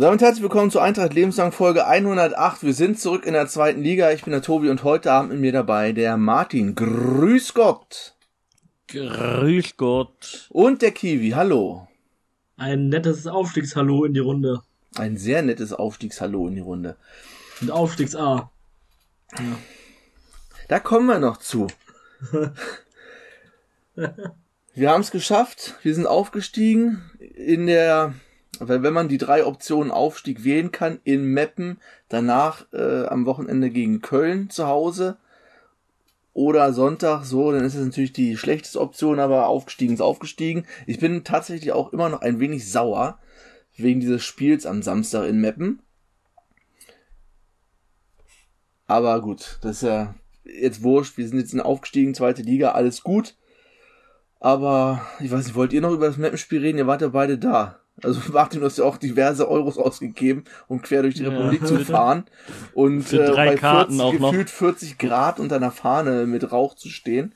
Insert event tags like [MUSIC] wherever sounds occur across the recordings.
Damit herzlich willkommen zur Eintracht Lebenslang Folge 108. Wir sind zurück in der zweiten Liga. Ich bin der Tobi und heute Abend mit mir dabei der Martin. Grüß Gott. Grüß Gott. Und der Kiwi. Hallo. Ein nettes Aufstiegshallo in die Runde. Ein sehr nettes Aufstiegshallo in die Runde. Und Aufstiegs-A. Ja. Da kommen wir noch zu. [LAUGHS] wir haben es geschafft. Wir sind aufgestiegen in der weil wenn man die drei Optionen Aufstieg wählen kann, in Meppen, danach äh, am Wochenende gegen Köln zu Hause oder Sonntag so, dann ist es natürlich die schlechteste Option, aber aufgestiegen ist aufgestiegen. Ich bin tatsächlich auch immer noch ein wenig sauer wegen dieses Spiels am Samstag in Meppen. Aber gut, das ist ja jetzt wurscht. Wir sind jetzt in aufgestiegen, zweite Liga, alles gut. Aber ich weiß nicht, wollt ihr noch über das Mappenspiel reden? Ihr wart ja beide da. Also [LAUGHS] Martin, du hast ja auch diverse Euros ausgegeben, um quer durch die ja, Republik zu fahren. Und Für äh, bei Karten 40, auch gefühlt 40 Grad unter einer Fahne mit Rauch zu stehen.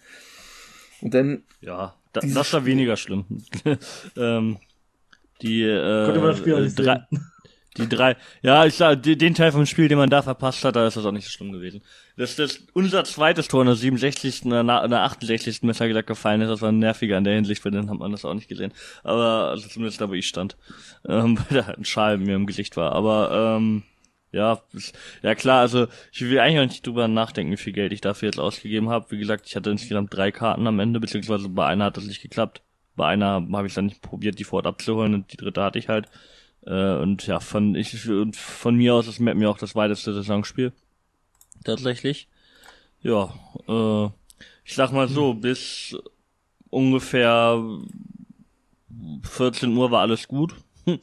Und dann. Ja, da, das war weniger schlimm. [LAUGHS] ähm, die äh, Konnte man das Spiel nicht drei, sehen. Die drei, ja, ich sag, den Teil vom Spiel, den man da verpasst hat, da ist das auch nicht so schlimm gewesen. Das ist unser zweites Tor in der 67. in der, in der 68. Messer gesagt gefallen ist, das war nerviger in der Hinsicht, weil dann hat man das auch nicht gesehen. Aber, also zumindest da, wo ich stand, [LAUGHS] ähm, weil da ein Schal mir im Gesicht war. Aber, ähm, ja, ja klar, also ich will eigentlich auch nicht drüber nachdenken, wie viel Geld ich dafür jetzt ausgegeben habe. Wie gesagt, ich hatte insgesamt drei Karten am Ende, beziehungsweise bei einer hat das nicht geklappt. Bei einer habe ich dann nicht probiert, die Fort abzuholen und die dritte hatte ich halt. Äh, und ja, von, ich, von mir aus ist Map mir auch das weiteste Saisonspiel. Tatsächlich. Ja, äh, ich sag mal so, bis ungefähr 14 Uhr war alles gut. [LAUGHS] äh,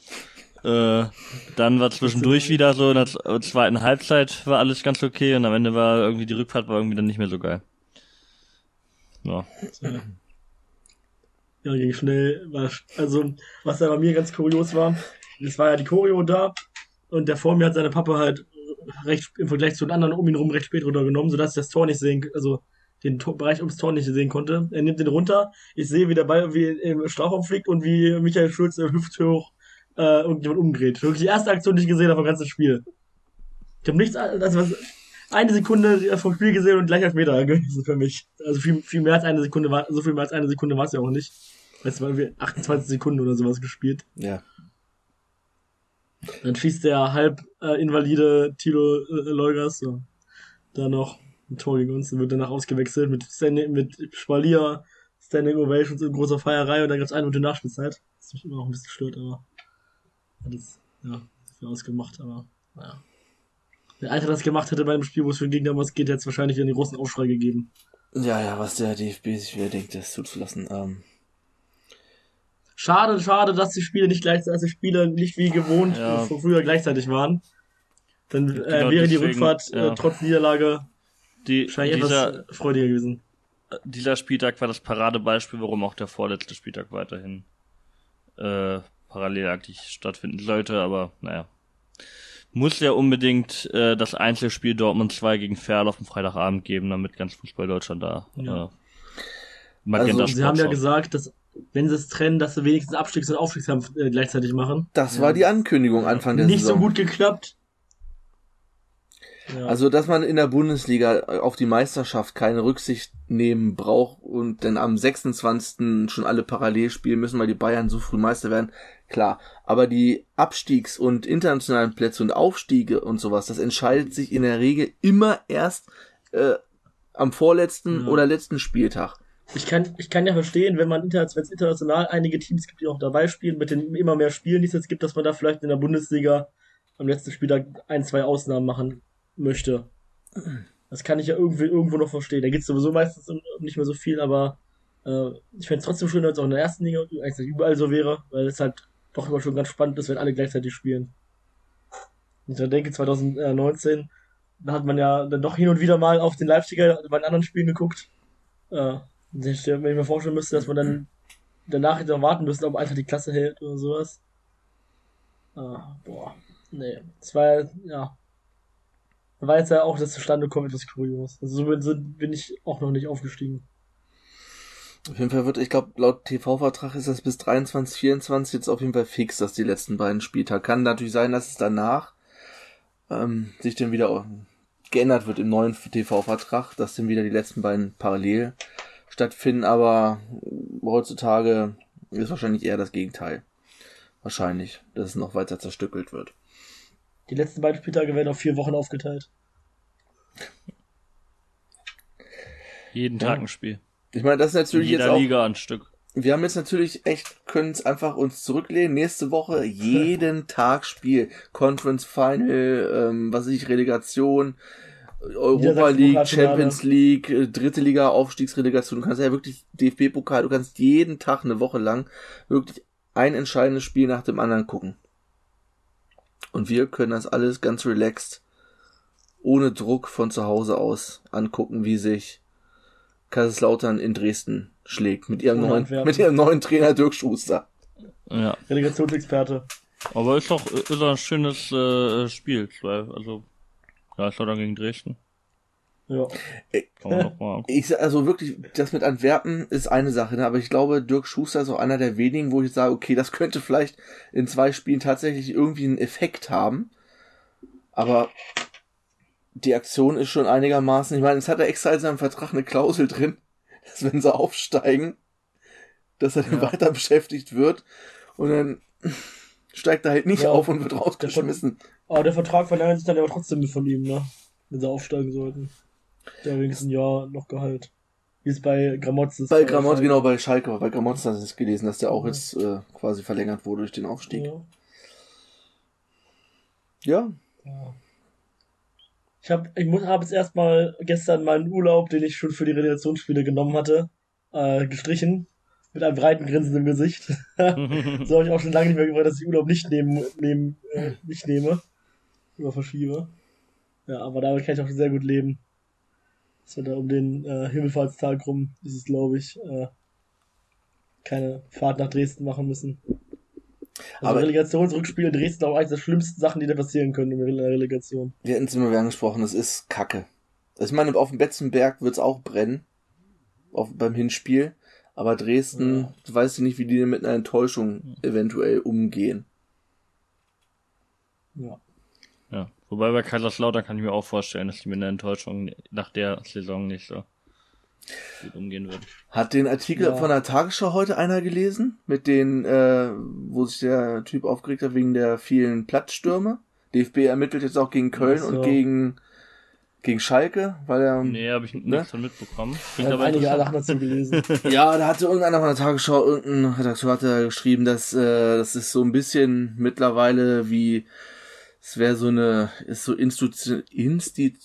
dann war zwischendurch wieder so, in der zweiten Halbzeit war alles ganz okay und am Ende war irgendwie die Rückfahrt war irgendwie dann nicht mehr so geil. Ja. Ja, ging schnell. Also, was da bei mir ganz kurios war, es war ja die Choreo da und der vor mir hat seine Papa halt recht im Vergleich zu den anderen um ihn rum recht spät runtergenommen, sodass ich das Tor nicht sehen, also den Tor, Bereich ums Tor nicht sehen konnte. Er nimmt den runter, ich sehe, wie der Ball irgendwie im Strafraum fliegt und wie Michael Schulz äh, hüfthoch äh, irgendjemand umdreht. Wirklich die erste Aktion, die ich gesehen habe vom ganzen Spiel. Ich habe nichts, also was, eine Sekunde vom Spiel gesehen und gleich als Meter gewesen für mich. Also viel, viel mehr als eine Sekunde war, so viel mehr als eine Sekunde war es ja auch nicht. Es waren wir 28 Sekunden oder sowas gespielt. Ja. Dann schießt der halb äh, invalide Tilo äh, Leugers so. da noch ein Tor gegen uns und wird danach ausgewechselt mit, Standing, mit Spalier, Standing Ovations und großer Feierei und dann gab's eine Minute Nachspielzeit. Das mich immer noch ein bisschen stört, aber hat es ja viel ausgemacht, aber naja. Wenn Alter das gemacht hätte bei einem Spiel, wo es für den Gegner was geht, hätte es wahrscheinlich einen großen Aufschrei gegeben. Ja, ja, was der DFB sich wieder denkt, das zuzulassen. Ähm, Schade, schade, dass die Spiele nicht gleichzeitig, dass die Spiele nicht wie gewohnt ja. von früher gleichzeitig waren. Dann äh, genau wäre die Rückfahrt äh, ja. äh, trotz Niederlage die, wahrscheinlich dieser, etwas freudiger gewesen. Dieser Spieltag war das Paradebeispiel, warum auch der vorletzte Spieltag weiterhin äh, parallel eigentlich stattfinden sollte, aber naja. Muss ja unbedingt äh, das Einzelspiel Dortmund 2 gegen Ferl auf dem Freitagabend geben, damit ganz Fußball Deutschland da ja. äh, also, Sie haben ja gesagt, dass wenn sie es trennen, dass sie wenigstens Abstiegs- und Aufstiegskampf äh, gleichzeitig machen. Das ja. war die Ankündigung Anfang der Nicht Saison. Nicht so gut geklappt. Ja. Also, dass man in der Bundesliga auf die Meisterschaft keine Rücksicht nehmen braucht und dann am 26. schon alle parallel spielen müssen, weil die Bayern so früh Meister werden, klar. Aber die Abstiegs- und internationalen Plätze und Aufstiege und sowas, das entscheidet sich in der Regel immer erst äh, am vorletzten ja. oder letzten Spieltag ich kann, ich kann ja verstehen, wenn man inter, wenn es international einige Teams gibt, die auch dabei spielen, mit den immer mehr Spielen, die es jetzt gibt, dass man da vielleicht in der Bundesliga am letzten Spieltag ein, zwei Ausnahmen machen möchte. Das kann ich ja irgendwie irgendwo noch verstehen. Da geht es sowieso meistens nicht mehr so viel, aber äh, ich fände es trotzdem schön, wenn es auch in der ersten Liga eigentlich überall so wäre, weil es halt doch immer schon ganz spannend ist, wenn alle gleichzeitig spielen. Und ich denke, 2019, da hat man ja dann doch hin und wieder mal auf den Leipziger bei den anderen Spielen geguckt. Äh, wenn ich mir vorstellen müsste, dass man dann danach noch warten müsste, ob einfach die Klasse hält oder sowas. Ah, boah. Nee. Das war ja. War jetzt ja auch das zustande kommt etwas kurios. Also so bin, bin ich auch noch nicht aufgestiegen. Auf jeden Fall wird, ich glaube, laut TV-Vertrag ist das bis 23, 24 jetzt auf jeden Fall fix, dass die letzten beiden Spieltage. Kann natürlich sein, dass es danach ähm, sich dann wieder geändert wird im neuen TV-Vertrag, dass dann wieder die letzten beiden parallel stattfinden, aber heutzutage ist wahrscheinlich eher das Gegenteil. Wahrscheinlich, dass es noch weiter zerstückelt wird. Die letzten beiden Spieltage werden auf vier Wochen aufgeteilt. Jeden Ja. Tag ein Spiel. Ich meine, das ist In natürlich jetzt jeder auch Liga ein Stück. Wir haben jetzt natürlich echt, können es einfach uns zurücklehnen. Nächste Woche jeden [LAUGHS] Tag Spiel. Conference Final, ähm, was weiß ich, Relegation, Europa League. Champions League, äh, dritte Liga, Aufstiegsrelegation. Du kannst ja wirklich DFB-Pokal, du kannst jeden Tag eine Woche lang wirklich ein entscheidendes Spiel nach dem anderen gucken. Und wir können das alles ganz relaxed, ohne Druck von zu Hause aus angucken, wie sich Kaiserslautern in Dresden schlägt mit ihrem neuen, mit ihrem neuen Trainer Dirk Schuster. Ja. Relegationsexperte. Aber ist doch, ist doch ein schönes äh, Spiel. Also, Kaiserslautern gegen Dresden. Ja. Ich sag also wirklich, das mit Antwerpen ist eine Sache, ne? aber ich glaube, Dirk Schuster ist auch einer der wenigen, wo ich sage, okay, das könnte vielleicht in zwei Spielen tatsächlich irgendwie einen Effekt haben. Aber die Aktion ist schon einigermaßen, ich meine, es hat er extra in seinem Vertrag eine Klausel drin, [LAUGHS] dass wenn sie aufsteigen, dass er dann Ja. weiter beschäftigt wird und dann steigt er halt nicht Ja. auf und wird rausgeschmissen. Aber der Vertrag verlängert sich dann aber trotzdem von ihm, ne? Wenn sie aufsteigen sollten. Der wenigstens ein Jahr noch Gehalt. Wie es bei Gramotz ist. Bei Gramont, genau, bei Schalke, aber bei Gramont hast du es gelesen, dass der auch jetzt äh, quasi verlängert wurde durch den Aufstieg. Ja. Ja, Ja. Ich habe ich muss hab jetzt erstmal gestern meinen Urlaub, den ich schon für die Relegationsspiele genommen hatte, äh, gestrichen. Mit einem breiten Grinsen im Gesicht. [LAUGHS] so habe ich auch schon lange nicht mehr gefragt, dass ich Urlaub nicht nehmen, nehmen äh, nicht nehme. Oder verschiebe. Ja, aber damit kann ich auch sehr gut leben. Dass wir da um den äh, Himmelfahrtstag rum, ist es glaube ich, äh, keine Fahrt nach Dresden machen müssen. Also Aber- Relegationsrückspiel in Dresden auch eines der schlimmsten Sachen, die da passieren können in der Relegation. wir hätten es immer wieder angesprochen, das ist Kacke. Also ich meine, auf dem Betzenberg wird es auch brennen. Auf, beim Hinspiel. Aber Dresden, Ja. du weißt nicht, wie die mit einer Enttäuschung eventuell umgehen. Ja. Ja. Wobei bei Kaiserslautern kann ich mir auch vorstellen, dass die mit einer Enttäuschung nach der Saison nicht so gut umgehen würden. Hat den Artikel Ja. von der Tagesschau heute einer gelesen? Mit den, äh, wo sich der Typ aufgeregt hat wegen der vielen Platzstürme? DFB ermittelt jetzt auch gegen Köln so. und gegen, gegen Schalke, weil er, Nee, habe ich Ne? nichts von mitbekommen. Ich Klingt habe aber einige. Sachen dazu gelesen. [LAUGHS] Ja, da hatte irgendeiner von der Tagesschau, irgendein Redakteur hat da geschrieben, dass äh, das ist so ein bisschen mittlerweile wie, es wäre so eine, ist so Institution, Insti,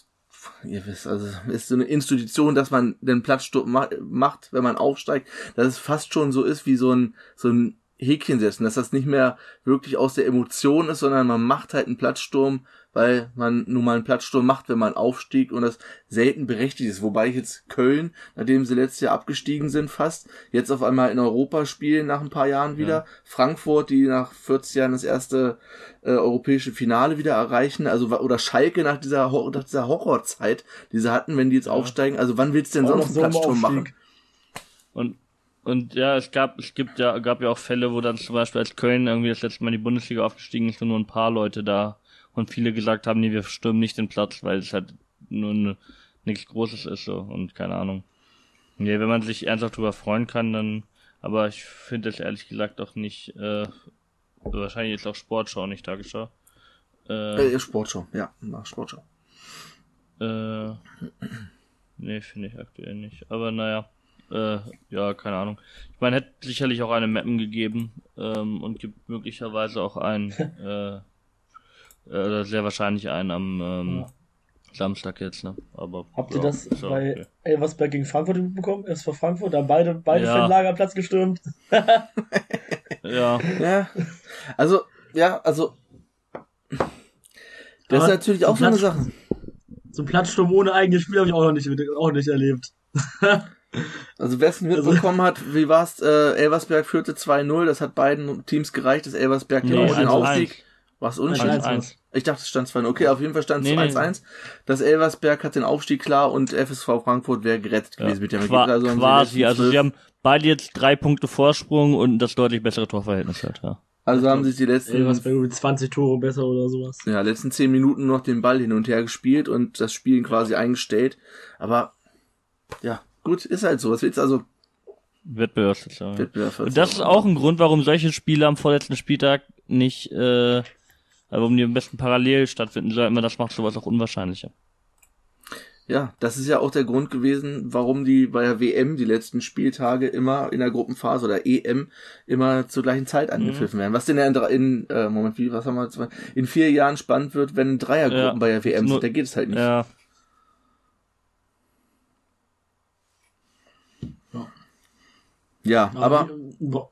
ihr wisst, also ist so eine Institution, dass man den Platzsturm ma macht, wenn man aufsteigt, dass es fast schon so ist wie so ein, so ein Häkchen setzen, dass das nicht mehr wirklich aus der Emotion ist, sondern man macht halt einen Platzsturm, weil man nun mal einen Platzsturm macht, wenn man aufstieg und das selten berechtigt ist. Wobei ich jetzt Köln, nachdem sie letztes Jahr abgestiegen sind fast, jetzt auf einmal in Europa spielen nach ein paar Jahren wieder. Frankfurt, die nach 40 Jahren das erste äh, europäische Finale wieder erreichen. Also oder Schalke nach dieser, nach dieser Horrorzeit, die sie hatten, wenn die jetzt aufsteigen. Also wann willst du denn Auch sonst noch einen so im Platzsturm machen? Und und ja, es gab, es gibt ja, gab ja auch Fälle, wo dann zum Beispiel als Köln irgendwie das letzte Mal in die Bundesliga aufgestiegen ist und nur ein paar Leute da und viele gesagt haben, nee, wir stürmen nicht den Platz, weil es halt nur ne, nichts Großes ist so und keine Ahnung. Nee, wenn man sich ernsthaft drüber freuen kann, dann, aber ich finde es ehrlich gesagt auch nicht, äh, wahrscheinlich ist auch Sportschau nicht Tagesschau. Äh, Äh, Sportschau, ja, nach Sportschau. äh, nee, finde ich aktuell nicht. Aber naja, äh, ja, keine Ahnung. Ich meine, hätte sicherlich auch eine Mappen gegeben ähm, und gibt möglicherweise auch einen, [LAUGHS] äh, äh, sehr wahrscheinlich einen am ähm, Ja. Samstag jetzt, ne? Aber Habt ja, ihr das ist auch bei okay. Elversberg gegen Frankfurt mitbekommen? Erst vor Frankfurt, da haben beide, beide Ja. Fanlager Platz gestürmt. [LAUGHS] [LAUGHS] Ja, Ja, also, ja, also, das ist Aber natürlich auch so eine Sache. So ein Platzsturm ohne eigenes Spiel habe ich auch noch nicht, auch nicht erlebt. [LAUGHS] Also wer es Also- mitbekommen hat, wie war's? Äh, Elversberg führte 2-0, das hat beiden Teams gereicht, dass Elversberg nee, den 1-1. Aufstieg Was unentschieden? 1-1. Ich dachte, es stand 2-0. Okay, auf jeden Fall stand es Nee, nee. 1-1. Das Elversberg hat den Aufstieg klar und FSV Frankfurt wäre gerettet gewesen mit dem Qua Ergebnis. sie quasi, also sie haben beide jetzt drei Punkte Vorsprung und das deutlich bessere Torverhältnis halt, ja. also haben sich die letzten bei irgendwie 20 Tore besser oder sowas. ja, letzten zehn Minuten noch den Ball hin und her gespielt und das Spiel quasi eingestellt. Aber ja, gut, ist halt so. Was willst du also? Wettbewerbsverzerrung. Wettbewerb Und das ist auch ein Grund, warum solche Spiele am vorletzten Spieltag nicht, äh, warum die am besten parallel stattfinden sollten, weil das macht sowas auch unwahrscheinlicher. Ja, das ist ja auch der Grund gewesen, warum die bei der WM die letzten Spieltage immer in der Gruppenphase oder EM immer zur gleichen Zeit angepfiffen werden. Was denn ja in, in äh, Moment, wie, was haben wir? In vier Jahren spannend wird, wenn Dreiergruppen Ja. bei der WM Nur- sind, da geht es halt nicht. Ja, Ja, aber in Bra-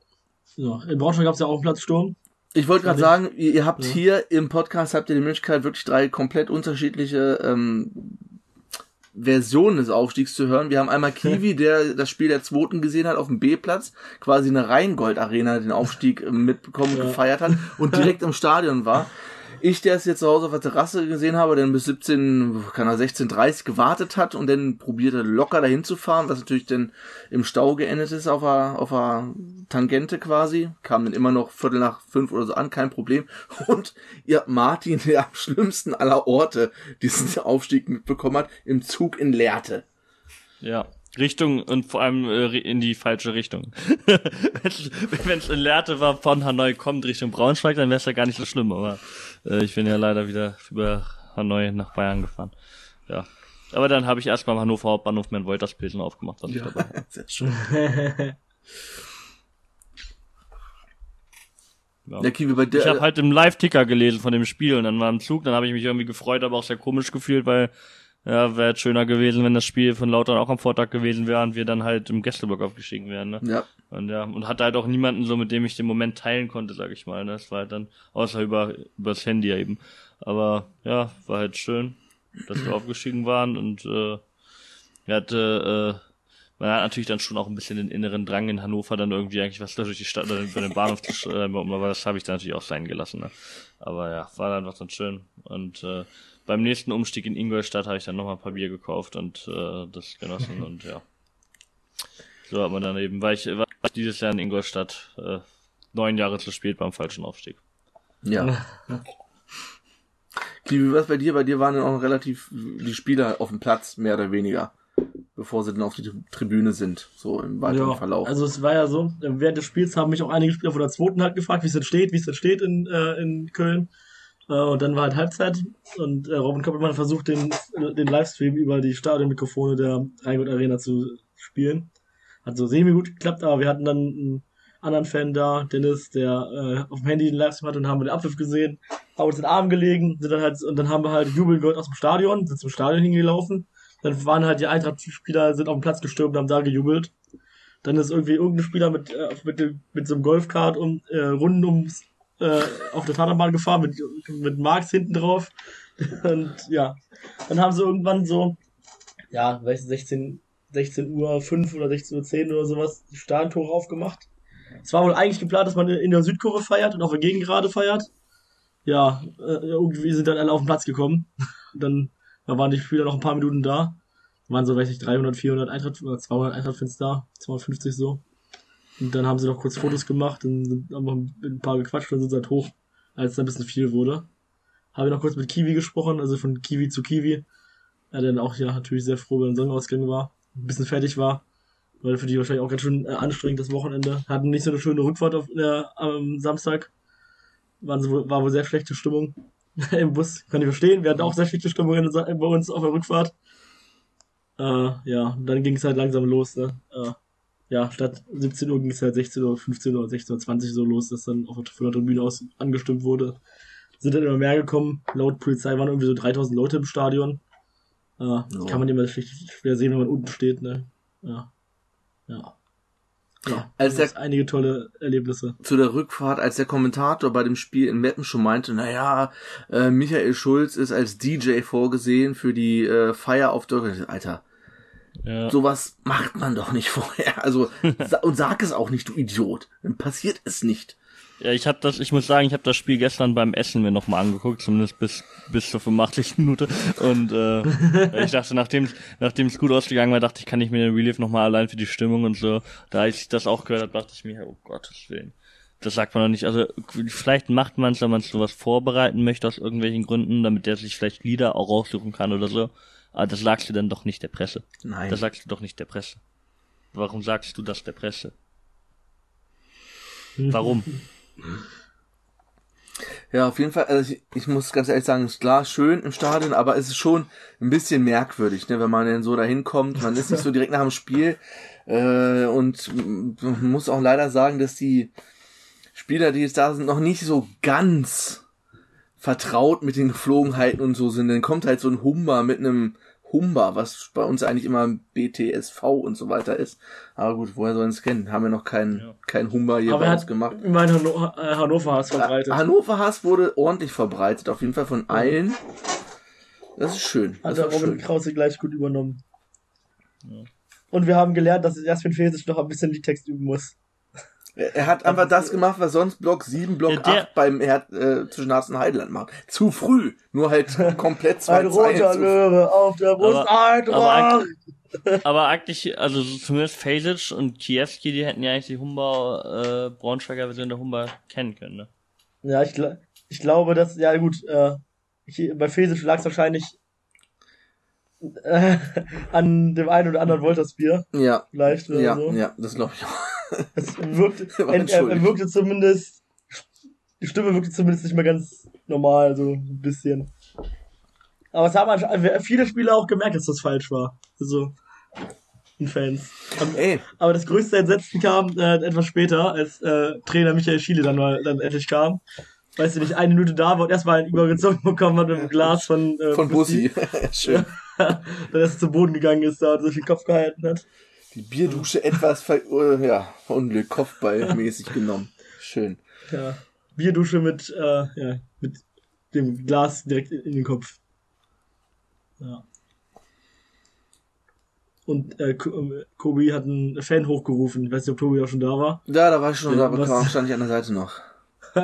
ja, in Braunschweig gab es ja auch einen Platzsturm. Ich wollte gerade sagen, ihr, ihr habt Ja. hier im Podcast habt ihr die Möglichkeit, wirklich drei komplett unterschiedliche ähm, Versionen des Aufstiegs zu hören. Wir haben einmal [LAUGHS] Kiwi, der das Spiel der Zweiten gesehen hat auf dem B-Platz, quasi eine Rheingold-Arena den Aufstieg äh, mitbekommen, Ja. gefeiert hat und direkt im Stadion war. [LAUGHS] Ich, der es jetzt zu Hause auf der Terrasse gesehen habe, dann bis 17, kann er 16.30 gewartet hat und dann probierte locker dahin zu fahren, was natürlich dann im Stau geendet ist auf der, auf der Tangente quasi, kam dann immer noch Viertel nach fünf oder so an, kein Problem. [LAUGHS] Und ihr Martin, der am schlimmsten aller Orte diesen Aufstieg mitbekommen hat, im Zug in Lehrte. ja. Richtung und vor allem äh, in die falsche Richtung. [LAUGHS] Wenn es in Lehrte war, von Hanoi kommt Richtung Braunschweig, dann wäre es ja gar nicht so schlimm, aber äh, ich bin ja leider wieder über Hanoi nach Bayern gefahren. Ja. Aber dann habe ich erstmal am Hannover Hauptbahnhof mein Wolterspilsen aufgemacht, was ich dabei. [LAUGHS] Sehr schön. [LAUGHS] Ja. Der Kiwi bei der, Ich habe halt im Live-Ticker gelesen von dem Spiel und dann war im Zug, dann habe ich mich irgendwie gefreut, aber auch sehr komisch gefühlt, weil ja, wäre schöner gewesen, wenn das Spiel von Lautern auch am Vortag gewesen wäre und wir dann halt im Gästeblock aufgestiegen wären, ne? ja, Und ja, und hatte halt auch niemanden so, mit dem ich den Moment teilen konnte, sag ich mal, ne? Das war halt dann, außer über, übers Handy eben. Aber ja, war halt schön, dass wir [CLEARS THROAT] aufgestiegen waren und äh, er hatte, äh, man hat natürlich dann schon auch ein bisschen den inneren Drang in Hannover dann irgendwie eigentlich was durch die Stadt oder über den Bahnhof zu schreiben, aber das habe ich dann natürlich auch sein gelassen. Ne? Aber ja, war dann was dann schön. Und äh, beim nächsten Umstieg in Ingolstadt habe ich dann nochmal ein paar Bier gekauft und äh, das genossen und ja. So hat man dann eben, weil ich, war ich dieses Jahr in Ingolstadt äh, neun Jahre zu spät beim falschen Aufstieg. ja. Kiwi, was bei dir? Bei dir waren dann auch relativ die Spieler auf dem Platz, mehr oder weniger, bevor sie dann auf die Tribüne sind, so im weiteren Ja, Verlauf. also es war ja so, während des Spiels haben mich auch einige Spieler von der zweiten halt gefragt, wie es denn steht, wie es denn steht in, äh, in Köln. Äh, und dann war halt Halbzeit und äh, Robin Koppelmann versucht, den, den Livestream über die Stadionmikrofone der Rheingold Arena zu spielen. Hat so semi gut geklappt, aber wir hatten dann einen anderen Fan da, Dennis, der äh, auf dem Handy den Livestream hatte und haben den Abpfiff gesehen, haben uns in den Arm gelegen, sind dann halt, und dann haben wir halt jubeln gehört aus dem Stadion, sind zum Stadion hingelaufen. Dann waren halt die Eintracht-Spieler, sind auf den Platz gestürmt und haben da gejubelt. Dann ist irgendwie irgendein Spieler mit, äh, mit, dem- mit so einem Golfkart um, äh, Runden ums, äh, auf der Tatanbahn gefahren, mit, mit Marx hinten drauf. Und ja, dann haben sie irgendwann so, ja, weiß nicht, 16, 16 Uhr 5 oder 16 Uhr 10 oder sowas, die Stadiontore aufgemacht. Es war wohl eigentlich geplant, dass man in der Südkurve feiert und auf der Gegengerade feiert. Ja, äh, irgendwie sind dann alle auf den Platz gekommen. dann da waren die Spieler noch ein paar Minuten da. Waren so, weiß ich, 300, 400 Eintracht, oder 200 Eintracht-Fans da, 250 so. Und dann haben sie noch kurz Fotos gemacht und sind, haben noch ein paar gequatscht und sind halt hoch, als es ein bisschen viel wurde. Habe ich noch kurz mit Kiwi gesprochen, also von Kiwi zu Kiwi. Er dann auch ja natürlich sehr froh, wenn Sonnenausgang war, ein bisschen fertig war. Weil für die wahrscheinlich auch ganz schön äh, anstrengend das Wochenende. Hatten nicht so eine schöne Rückfahrt auf, äh, am Samstag. Waren so, war wohl sehr schlechte Stimmung [LAUGHS] im Bus. Kann ich verstehen. Wir hatten auch sehr schlechte Stimmung bei uns auf der Rückfahrt. Äh, ja, dann ging es halt langsam los. Ne? Äh, ja, statt 17 Uhr ging es halt 16 Uhr, 15 Uhr, 16 Uhr, 20 so los, dass dann auf der, von der Tribüne aus angestimmt wurde. Sind dann immer mehr gekommen. Laut Polizei waren irgendwie so 3000 Leute im Stadion. Äh, das kann man immer schlecht, schwer sehen, wenn man unten steht. Ne? Ja. Ja. Ja, Als das einige tolle Erlebnisse. zu der Rückfahrt, als der Kommentator bei dem Spiel in Meppen schon meinte, naja, äh, Michael Schulz ist als DJ vorgesehen für die äh, Feier auf der... Alter, Ja. sowas macht man doch nicht [LAUGHS] vorher. Also, sa und sag es auch nicht, du Idiot. Dann passiert es nicht. Ja, ich habe das, ich muss sagen, ich habe das Spiel gestern beim Essen mir nochmal angeguckt, zumindest bis bis zur 85. Minute. Und äh, ich dachte, nachdem nachdem es gut ausgegangen war, dachte ich, kann ich mir den Relief nochmal allein für die Stimmung und so. Da ich das auch gehört habe, dachte ich mir, oh Gottes Willen. Das sagt man noch nicht. Also vielleicht macht man es, wenn man sowas vorbereiten möchte aus irgendwelchen Gründen, damit der sich vielleicht Lieder auch raussuchen kann oder so. Aber das sagst du dann doch nicht der Presse. Nein. Das sagst du doch nicht der Presse. Warum sagst du das der Presse? [LAUGHS] Warum? Ja, auf jeden Fall, also ich, ich muss ganz ehrlich sagen, ist klar, schön im Stadion, aber es ist schon ein bisschen merkwürdig, ne, wenn man denn so dahin kommt. Man ist nicht so direkt nach dem Spiel äh, und man muss auch leider sagen, dass die Spieler, die jetzt da sind, noch nicht so ganz vertraut mit den Geflogenheiten und so sind. Dann kommt halt so ein Humber mit einem Humber, was bei uns eigentlich immer BTSV und so weiter ist. Aber gut, woher sollen es kennen? Haben wir noch keinen Ja. kein Humber hier Aber bei uns hat gemacht. immerhin Hanno Hannover Hass verbreitet. Hannover Hass wurde ordentlich verbreitet, auf jeden Fall von allen. Das ist schön. Hat der Robin schön. Krause gleich gut übernommen. Und wir haben gelernt, dass es erst für den Fesisch noch ein bisschen die Text üben muss. Er hat einfach das gemacht, was sonst Block 7, Block Ja, der- 8 beim Her äh, zwischen Harz und Heideland macht. Zu früh. Nur halt [LAUGHS] komplett zwei Ein roter Zeilen zu früh. Löwe auf der Brust, Aber- Eintracht! aber Aber eigentlich, also so zumindest Fasic und Kiewski, die hätten ja eigentlich die Humber, äh, Braunschweiger Version der Humber kennen können, ne? Ja, ich, gl- ich glaube, dass, ja gut, äh, ich, bei Fesisch lag es wahrscheinlich äh, [LAUGHS] an dem einen oder anderen Woltersbier, Ja, vielleicht oder ja, so. ja, das glaube ich auch. Es wirkte, [LAUGHS] War er, er, er entschuldigt. wirkte zumindest, die Stimme wirkte zumindest nicht mehr ganz normal, so ein bisschen. Aber es haben anscheinend viele Spieler auch gemerkt, dass das falsch war. Also, die Fans. Ey, Aber das größte Entsetzen kam äh, etwas später, als äh, Trainer Michael Schiele dann mal dann endlich kam. Weißt du nicht, eine Minute da war und erstmal einen übergezogen bekommen hat mit einem Glas von, äh, von Bussi. [LAUGHS] Schön. [LAUGHS] dann erst zu Boden gegangen ist da und sich den Kopf gehalten hat. Die Bierdusche etwas ver äh, ja, verunglückt, Kopfballmäßig genommen. Schön. Ja. Bierdusche mit, äh, ja, mit dem Glas direkt in, den Kopf. Ja. Und äh, ähm, Kobi hat einen Fan hochgerufen. Ich weiß nicht, ob Tobi auch schon da war. Ja, da war ich schon, da was- war, stand ich an der Seite noch. [LAUGHS]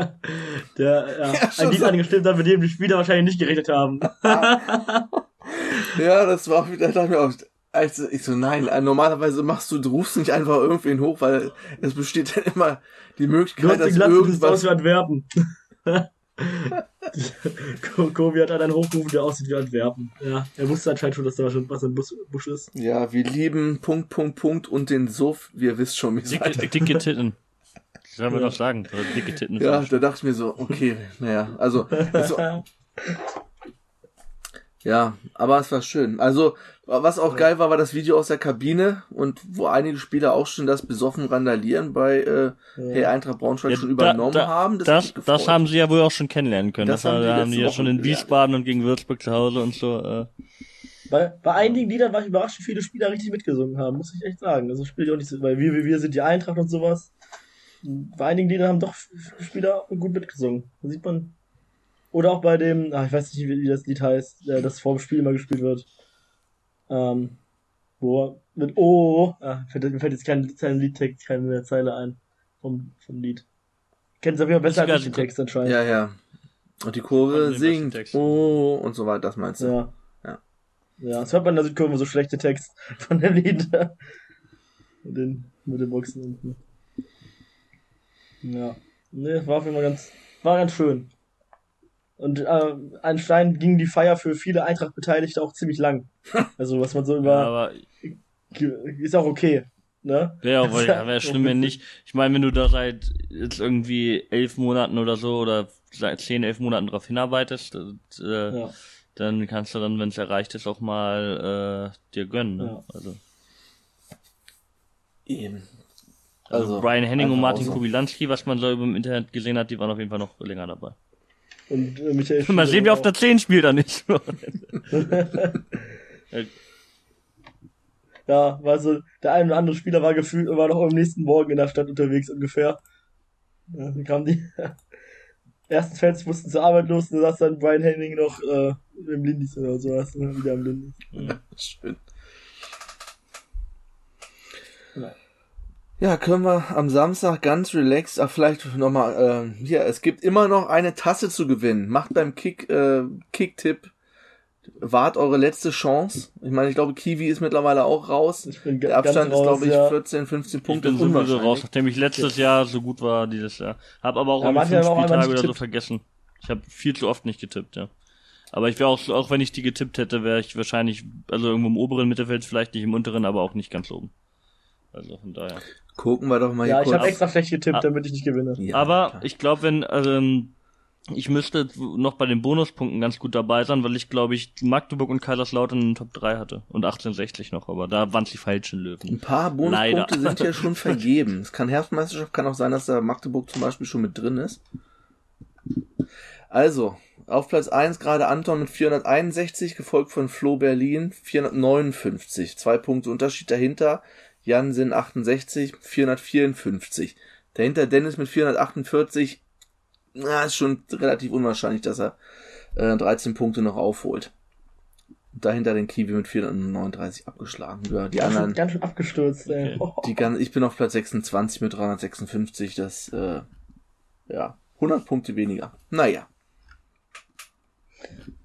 Der ja, Ja, ein Lied so. angestimmt hat, mit dem die Spieler wahrscheinlich nicht gerechnet haben. [LAUGHS] Ja, das war auch wieder, da dachte ich mir auch, also ich so, nein, äh, normalerweise machst du, du rufst nicht einfach irgendwen hoch, weil es besteht dann immer die Du Möglichkeit, hast den dass Glatz, du siehst aus irgendwas, wie Antwerpen. [LAUGHS] Ko- Kobi hat einen hochgerufen, der aussieht wie Antwerpen. Ja, er wusste anscheinend schon, dass da schon was im Bus, Busch ist. ja, wir lieben Punkt, Punkt, Punkt und den Suff, wir wisst schon, wie es Dicke, dicke Titten. [LAUGHS] Sollen wir Ja. doch sagen. Dicke Titten. Ja, da dachte ich mir so, okay, naja, also, [LAUGHS] also ja, aber es war schön. Also, was auch geil war, war das Video aus der Kabine und wo einige Spieler auch schon das besoffen Randalieren bei äh, Hey Eintracht Braunschweig Ja, schon da- übernommen da- haben. Das, das, gefreut. haben sie ja wohl auch schon kennenlernen können. Das Das, haben die haben die ja Woche schon in gelernt. Wiesbaden und gegen Würzburg zu Hause und so. Äh. Bei, bei einigen Liedern war ich überrascht, wie viele Spieler richtig mitgesungen haben, muss ich echt sagen. Also spielt auch nicht so, weil wir, wir, wir sind die Eintracht und sowas. Bei einigen Liedern haben doch Spieler gut mitgesungen. Da sieht man. Oder auch bei dem, ach, ich weiß nicht, wie, wie das Lied heißt, äh, das vor dem Spiel immer gespielt wird. Ähm, wo mit Oh, ah, mir fällt jetzt kein, kein Liedtext, keine Zeile ein vom, vom Lied. Kennt es auf jeden Fall besser als den die- Text anscheinend. Ja, ja. Und die Kurve singt, oh, und so weiter, das meinst du? Ja. Ja. Ja, das hört man in der Südkurve so schlechte Text von dem Lied. mit, den, mit den Boxen unten. Ja. Ne, war auf jeden Fall ganz, war ganz schön. Und äh, anscheinend ging die Feier für viele Eintracht-Beteiligte auch ziemlich lang. [LAUGHS] Also was man so Ja, über aber ist auch okay. Ne? wäre ja, ja, [LAUGHS] wär schlimm, wenn nicht. Ich meine, wenn du da seit jetzt irgendwie elf Monaten oder so oder seit zehn, elf Monaten drauf hinarbeitest, äh, Ja. dann kannst du dann, wenn es erreicht ist, auch mal äh, dir gönnen. Ne? Ja. Also, Eben. also, Also, Brian Henning und Martin. Kubilanski, was man so im Internet gesehen hat, die waren auf jeden Fall noch länger dabei. Und äh, Michael Mal sehen, wer auf der 10 spielt er nicht. [LAUGHS] Ja, war so, der ein oder andere Spieler war gefühlt, war noch am nächsten Morgen in der Stadt unterwegs ungefähr. Ja, dann kamen die [LAUGHS] ersten Fans mussten zur Arbeit los und da saß dann Brian Henning noch äh, im Lindis oder sowas, ne, wieder am Lindis. Schön. Ja. Ja, können wir am Samstag ganz relaxed, ach, vielleicht nochmal, äh, hier, es gibt immer noch eine Tasse zu gewinnen. Macht beim Kick, äh, Kick-Tipp, wart eure letzte Chance. Ich meine, ich glaube, Kiwi ist mittlerweile auch raus. Ich bin Der Abstand ist, glaube ich, ja. 14, 15 Ich Punkte. bin sowieso unwahrscheinlich. raus, nachdem ich letztes Jahr so gut war dieses Jahr. Hab aber auch Ja, irgendwie fünf Spieltage oder so vergessen. Ich habe viel zu oft nicht getippt, ja. Aber ich wäre auch, so- auch wenn ich die getippt hätte, wäre ich wahrscheinlich, also irgendwo im oberen Mittelfeld, vielleicht nicht im unteren, aber auch nicht ganz oben. Also von daher. Gucken wir doch mal Ja, hier ich kurz. habe extra schlecht getippt, Ah. damit ich nicht gewinne. Ja, aber klar. ich glaube, wenn, ähm, ich müsste noch bei den Bonuspunkten ganz gut dabei sein, weil ich glaube ich Magdeburg und Kaiserslautern in den Top 3 hatte. Und 1860 noch, aber da waren es die falschen Löwen. Ein paar Leider. Bonuspunkte sind ja schon [LAUGHS] vergeben. Es kann Herbstmeisterschaft, kann auch sein, dass da Magdeburg zum Beispiel schon mit drin ist. Also, auf Platz 1 gerade Anton mit 461, gefolgt von Flo Berlin 459. Zwei Punkte Unterschied dahinter. Jansen 68, 454. Dahinter Dennis mit 448. Na, ist schon relativ unwahrscheinlich, dass er äh, 13 Punkte noch aufholt. Dahinter den Kiwi mit 439 abgeschlagen. Ja, die Ganz, anderen. ganz schön abgestürzt, ey. Okay. [LAUGHS] Die gan- ich bin auf Platz 26 mit 356, das, äh, ja, 100 Punkte weniger. Naja,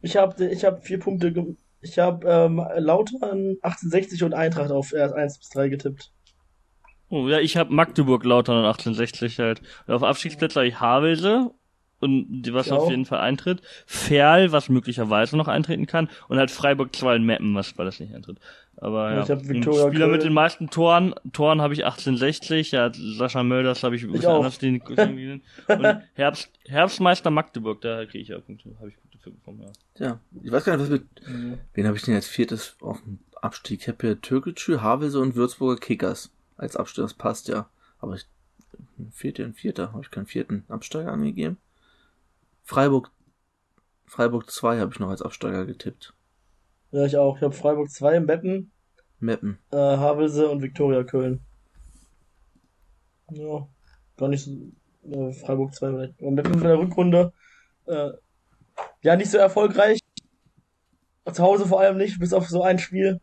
Ich habe ich hab vier Punkte, ge- ich habe ähm, Lautern 1860 und Eintracht auf erst 1 bis 3 getippt. Oh, ja, ich habe Magdeburg Lautern und 1860 halt. Und auf Abstiegsplätze habe ich Havelse und die, was Ich auf auch. jeden Fall eintritt. Ferl, was möglicherweise noch eintreten kann. Und halt Freiburg 2 und Meppen, was weil das nicht eintritt. Aber Ja, ja, ich Spieler mit Köln. den meisten Toren, Toren habe ich 1860, ja, Sascha Mölders habe ich auch. anders den Und Herbst, Herbstmeister Magdeburg, da kriege ich auch Punkte, habe ich Punkte für bekommen, ja. ja, ich weiß gar nicht, was mit, Mhm. wen habe ich denn als viertes auf dem Abstieg? Ich habe hier Türkgücü, Havelse und Würzburger Kickers als Abstieg, das passt ja. Aber ich, vierter und vierter, habe ich keinen vierten Absteiger angegeben? Freiburg, Freiburg 2 habe ich noch als Absteiger getippt. Ja, ich auch. Ich habe Freiburg 2 im Beppen, Meppen. äh, Havelse und Viktoria Köln. Ja, gar nicht so, äh, Freiburg 2 vielleicht. Und Meppen in der Rückrunde, äh, ja, nicht so erfolgreich. Zu Hause vor allem nicht, bis auf so ein Spiel.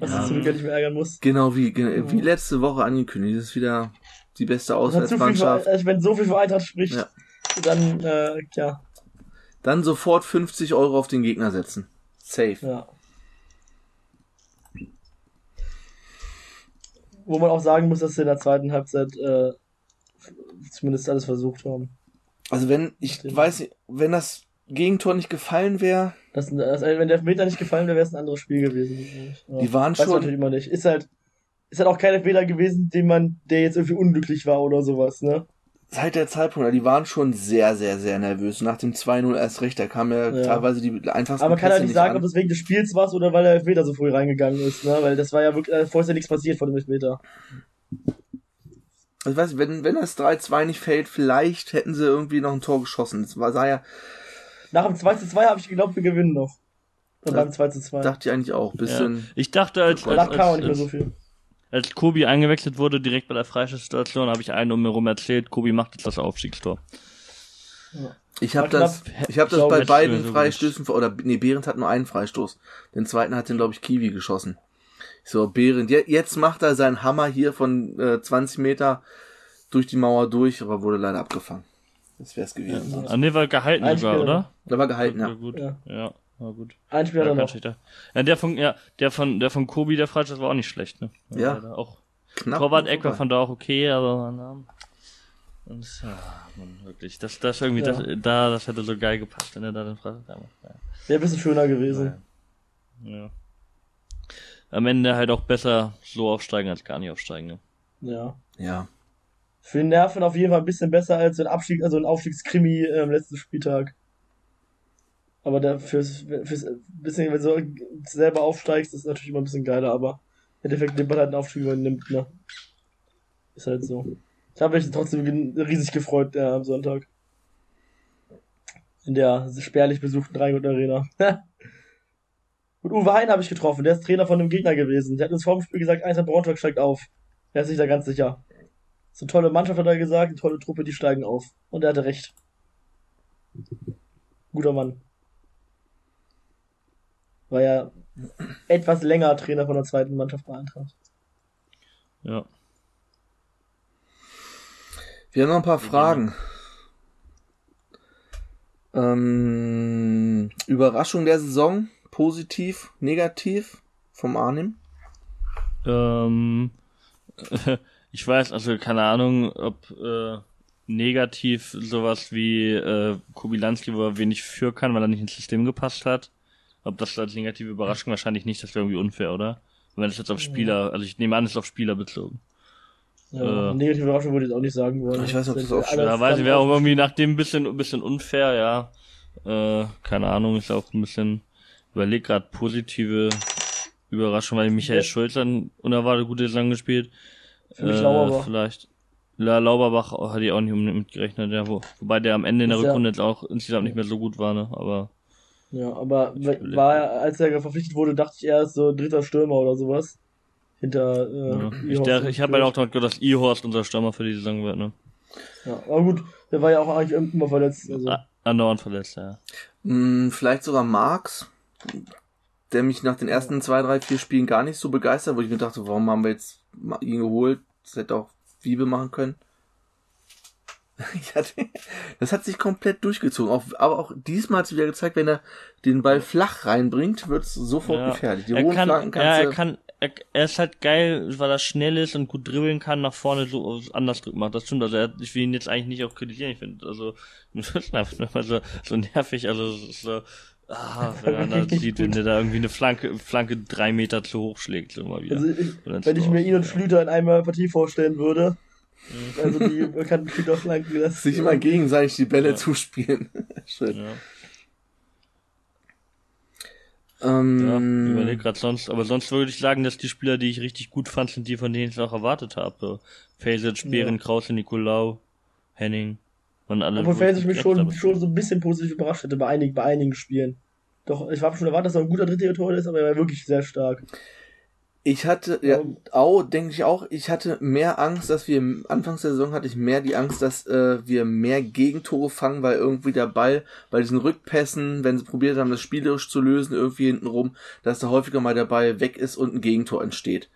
Was Ja. ich zum Glück nicht mehr ärgern muss. Genau wie, wie letzte Woche angekündigt. Das ist wieder die beste viel für, Auswärtsmannschaft. also wenn so viel für Eintracht spricht, Ja. dann, äh, ja, Dann sofort 50 Euro auf den Gegner setzen. Safe. ja. Wo man auch sagen muss, dass sie in der zweiten Halbzeit äh, zumindest alles versucht haben. Also wenn, ich Stimmt. weiß nicht, wenn das Gegentor nicht gefallen wäre, Das, das, wenn der Elfmeter nicht gefallen wäre, wäre es ein anderes Spiel gewesen. Ja. Die waren Weiß man schon- natürlich immer nicht. Ist halt, ist halt auch kein Elfmeter gewesen, den man, der jetzt irgendwie unglücklich war oder sowas, ne? seit der Zeitpunkt, die waren schon sehr, sehr, sehr nervös. Nach dem 2-0 erst recht, da kam ja, Ja. teilweise die einfachsten Aber man kann Pässe halt nicht sagen, an. ob es wegen des Spiels war oder weil der Elfmeter so früh reingegangen ist, ne? Weil das war ja wirklich, äh, vorher ist ja nichts passiert vor dem Elfmeter. Also ich weiß, nicht, wenn, wenn das 3-2 nicht fällt, vielleicht hätten sie irgendwie noch ein Tor geschossen. Das war, sah ja, Nach dem 2 zu 2 habe ich geglaubt, wir gewinnen noch. Und Ja, beim 2 zu 2. dachte ich eigentlich auch. Bisschen, Ich dachte, als, als, als, als, so viel. als Kobi eingewechselt wurde, direkt bei der Freistoßsituation, habe ich einen um mir rum erzählt, Kobi macht jetzt das Aufstiegstor. ich habe das, ich habe Ich das bei beiden Freistößen, oder, nee, Behrendt hat nur einen Freistoß. Den zweiten hat den, glaube ich, Kiwi geschossen. So, Behrendt, je- jetzt macht er seinen Hammer hier von äh, 20 Meter durch die Mauer durch, aber wurde leider abgefangen. Das wär's gewesen. Ah, nee, war gehalten Ein sogar, Spieler oder? Da war gehalten, Ja, ja. gut. Ja. Ja, war gut. Ein Spiel hat Ja, noch. schlechter. ja, der von, ja, der von, der von Kobi, der Freistoß war auch nicht schlecht, ne? Ja. leider Auch. Knapp. Torwart Eck war von da auch okay, aber, na, und, ja, man, wirklich, das, das irgendwie, Ja. das, da, das hätte so geil gepasst, wenn er da den Freistoß macht. Ja. Wäre ein bisschen schöner gewesen. ja. Am Ende halt auch besser so aufsteigen als gar nicht aufsteigen, ne? Ja. Ja. Für den Nerven auf jeden Fall ein bisschen besser als so ein Abstieg, also ein Aufstiegskrimi äh, am letzten Spieltag. Aber der fürs, fürs bisschen, wenn du selber aufsteigst, ist natürlich immer ein bisschen geiler, aber im Endeffekt nimmt man halt einen Aufstieg übernimmt, ne? Ist halt so. Ich habe mich trotzdem riesig gefreut ja, am Sonntag. In der spärlich besuchten Rheingold Arena. [LAUGHS] Und Uwe Hein habe ich getroffen, der ist Trainer von einem Gegner gewesen. Der hat uns vor dem Spiel gesagt, Eintracht Braunschweig steigt auf. Er ist sich da ganz sicher. So eine tolle Mannschaft hat er gesagt, eine tolle Truppe, die steigen auf. Und er hatte recht. Guter Mann. War ja etwas länger Trainer von der zweiten Mannschaft bei Eintracht. Ja. Wir haben noch ein paar Fragen. Ähm, Überraschung der Saison, positiv, negativ vom Arnim. Ähm, [LAUGHS] ich weiß, also keine Ahnung, ob äh, negativ sowas wie äh, Kubilanski, wo er wenig für kann, weil er nicht ins System gepasst hat. Ob das als negative Überraschung wahrscheinlich nicht, das wäre irgendwie unfair, oder? Wenn es jetzt auf Spieler, also ich nehme an, es ist auf Spieler bezogen. Ja, Äh. negative Überraschung würde ich jetzt auch nicht sagen wollen. Ich weiß nicht, ob das Alles auch- Ja, weiß ich, wäre auch irgendwie nach dem ein bisschen, ein bisschen unfair, ja. Äh, keine Ahnung, ist auch ein bisschen, überleg grad positive Überraschung, weil Michael Ja. Schulz dann unerwartet gute Saison gespielt. Für mich Lauberbach. Vielleicht. Ja, Lauberbach hatte ich auch nicht unbedingt mitgerechnet, ja, wo, wobei der am Ende in der Ist ja- Rückrunde jetzt auch insgesamt nicht mehr so gut war, ne, aber, Ja, aber war er, als er verpflichtet wurde, dachte ich erst so dritter Stürmer oder sowas. Hinter, äh, ja. Ich, der, ich habe halt Klose. auch gedacht, dass Ihorst unser Stürmer für die Saison wird, ne. Ja, aber gut, der war ja auch eigentlich immer verletzt. Also. Ah, Andauernd verletzt, ja. Hm, vielleicht sogar Marx, der mich nach den ersten zwei, drei, vier Spielen gar nicht so begeistert, wo ich mir dachte, warum haben wir jetzt mal ihn geholt? Das hätte auch Wiebe machen können. [LAUGHS] Ich hatte, das hat sich komplett durchgezogen. Auch, aber auch diesmal hat es wieder gezeigt, wenn er den Ball flach reinbringt, wird es sofort Ja. gefährlich. Die er hohen kann, Flanken ja, kannst er du. kann, er, er ist halt geil, weil er schnell ist und gut dribbeln kann, nach vorne so anders drücken macht. Das stimmt, also er, ich will ihn jetzt eigentlich nicht auch kritisieren, ich finde, also, [LAUGHS] das ist einfach nur mal so, so nervig, also, es ist so, ah, wenn man [LAUGHS] da Richtig sieht, wenn der da irgendwie eine Flanke, Flanke drei Meter zu hoch schlägt, so mal wieder. Also ich, wenn ich mir ihn und ja. Schlüter in einer Partie vorstellen würde, Mhm. also die bekannten Schlüterflanken, das sich immer gegenseitig die Bälle Ja. zuspielen. [LAUGHS] Schön. Ja, Ähm, ja, überleg grad sonst, aber sonst würde ich sagen, dass die Spieler, die ich richtig gut fand, sind die, von denen ich es auch erwartet habe. So. Fasic, Behren, Krause, Nikolaou, Henning. Und alle. Obwohl ich mich schon, schon so ein bisschen positiv überrascht hätte bei einigen, bei einigen Spielen. Doch, ich habe schon erwartet, dass er ein guter dritter Torhüter ist, aber er war wirklich sehr stark. Ich hatte, ja, Ähm, auch, denke ich auch, ich hatte mehr Angst, dass wir, anfangs der Saison hatte ich mehr die Angst, dass äh, wir mehr Gegentore fangen, weil irgendwie der Ball bei diesen Rückpässen, wenn sie probiert haben, das spielerisch zu lösen, irgendwie hinten rum, dass da häufiger mal der Ball weg ist und ein Gegentor entsteht.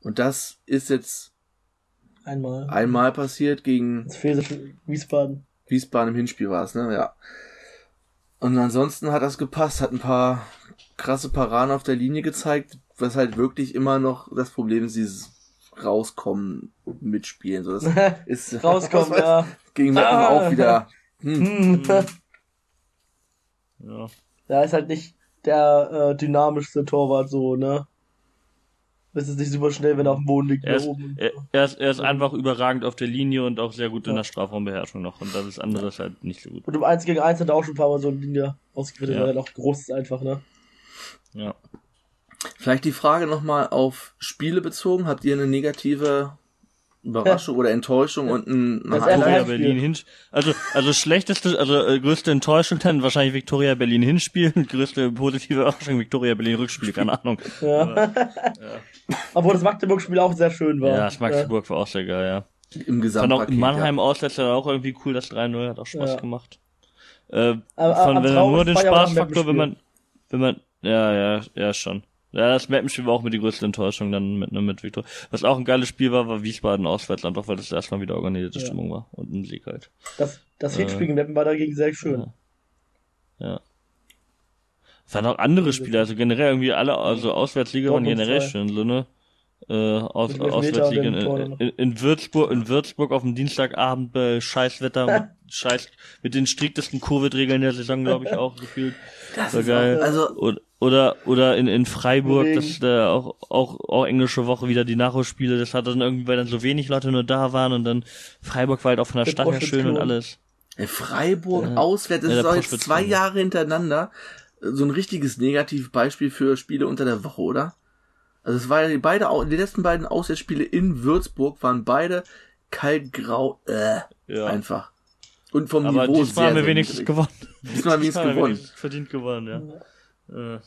Und das ist jetzt Einmal. einmal passiert gegen Das fehlt schon Wiesbaden. Wiesbaden im Hinspiel war es, ne? Ja. Und ansonsten hat das gepasst, hat ein paar krasse Paraden auf der Linie gezeigt, was halt wirklich immer noch das Problem ist, dieses Rauskommen mitspielen. So, das [LAUGHS] ist [LAUGHS] Rauskommen, was weiß- ja. Gegen Meppen Ah. auch wieder. Hm. Hm. Ja. Da ist halt nicht der äh, dynamischste Torwart so, ne? Ist nicht super schnell, wenn er auf dem Boden liegt. Er ist, oben. er, er, ist, er ist einfach überragend auf der Linie und auch sehr gut in Ja. der Strafraumbeherrschung noch. Und das ist anderes halt nicht so gut. Und im 1 gegen 1 hat er auch schon ein paar Mal so eine Linie ausgerichtet, Ja. weil er auch groß ist einfach, ne? Ja. Vielleicht die Frage nochmal auf Spiele bezogen. Habt ihr eine negative Überraschung oder Enttäuschung und ein? Victoria. Berlin Hinspiel. Also, also schlechteste, also äh, größte Enttäuschung dann wahrscheinlich Victoria Berlin Hinspiel und [LAUGHS] größte positive Überraschung Victoria Berlin Rückspiel, keine Ahnung. Ja. Aber, Obwohl das Magdeburg-Spiel auch sehr schön war. ja, das Magdeburg war auch sehr geil, ja. Im Fand auch Gesamtpaket. in Mannheim Aussetzer auch irgendwie cool, das 3-0 hat auch Spaß Ja. gemacht. Äh, Aber- von, am wenn man nur den auch Spaßfaktor, wenn man, wenn man, ja, ja, ja, schon. Ja, das Mappenspiel war auch mit die größte Enttäuschung dann mit, ne, mit Victor. Was auch ein geiles Spiel war, war Wiesbaden auswärts, einfach weil das erstmal wieder organisierte Ja. Stimmung war und ein Sieg halt. Das, das Äh. Hinspiel gegen Meppen war dagegen sehr schön. Ja. Ja. Es waren auch andere Spiele, also generell irgendwie alle, also Auswärtsliga waren generell zwei. schön, so, ne? Äh, aus, Auswärtsliga in, und in, in Würzburg, in Würzburg auf dem Dienstagabend bei Scheißwetter, [LAUGHS] mit, Scheiß, mit den striktesten Covid-Regeln der Saison, glaube ich, auch gefühlt. Das war ist geil. auch- also- oder, oder, oder in, in Freiburg, Regen. das da auch, auch, auch englische Woche wieder die Nachholspiele, das hat dann irgendwie, weil dann so wenig Leute nur da waren und dann Freiburg war halt auch von der Der Stadt her schön und alles. Ey, Freiburg Ja. auswärts, das Ja, ist auch jetzt zwei Jahre hintereinander äh, so ein richtiges Negativbeispiel für Spiele unter der Woche, oder? Also es war ja die beide, die letzten beiden Auswärtsspiele in Würzburg waren beide kaltgrau, äh, Ja. einfach. Und vom Aber Niveau diesmal sehr, haben wir sehr wenigstens niedrig. gewonnen. Diesmal haben wir wir gewonnen. wenigstens verdient gewonnen, ja. Äh,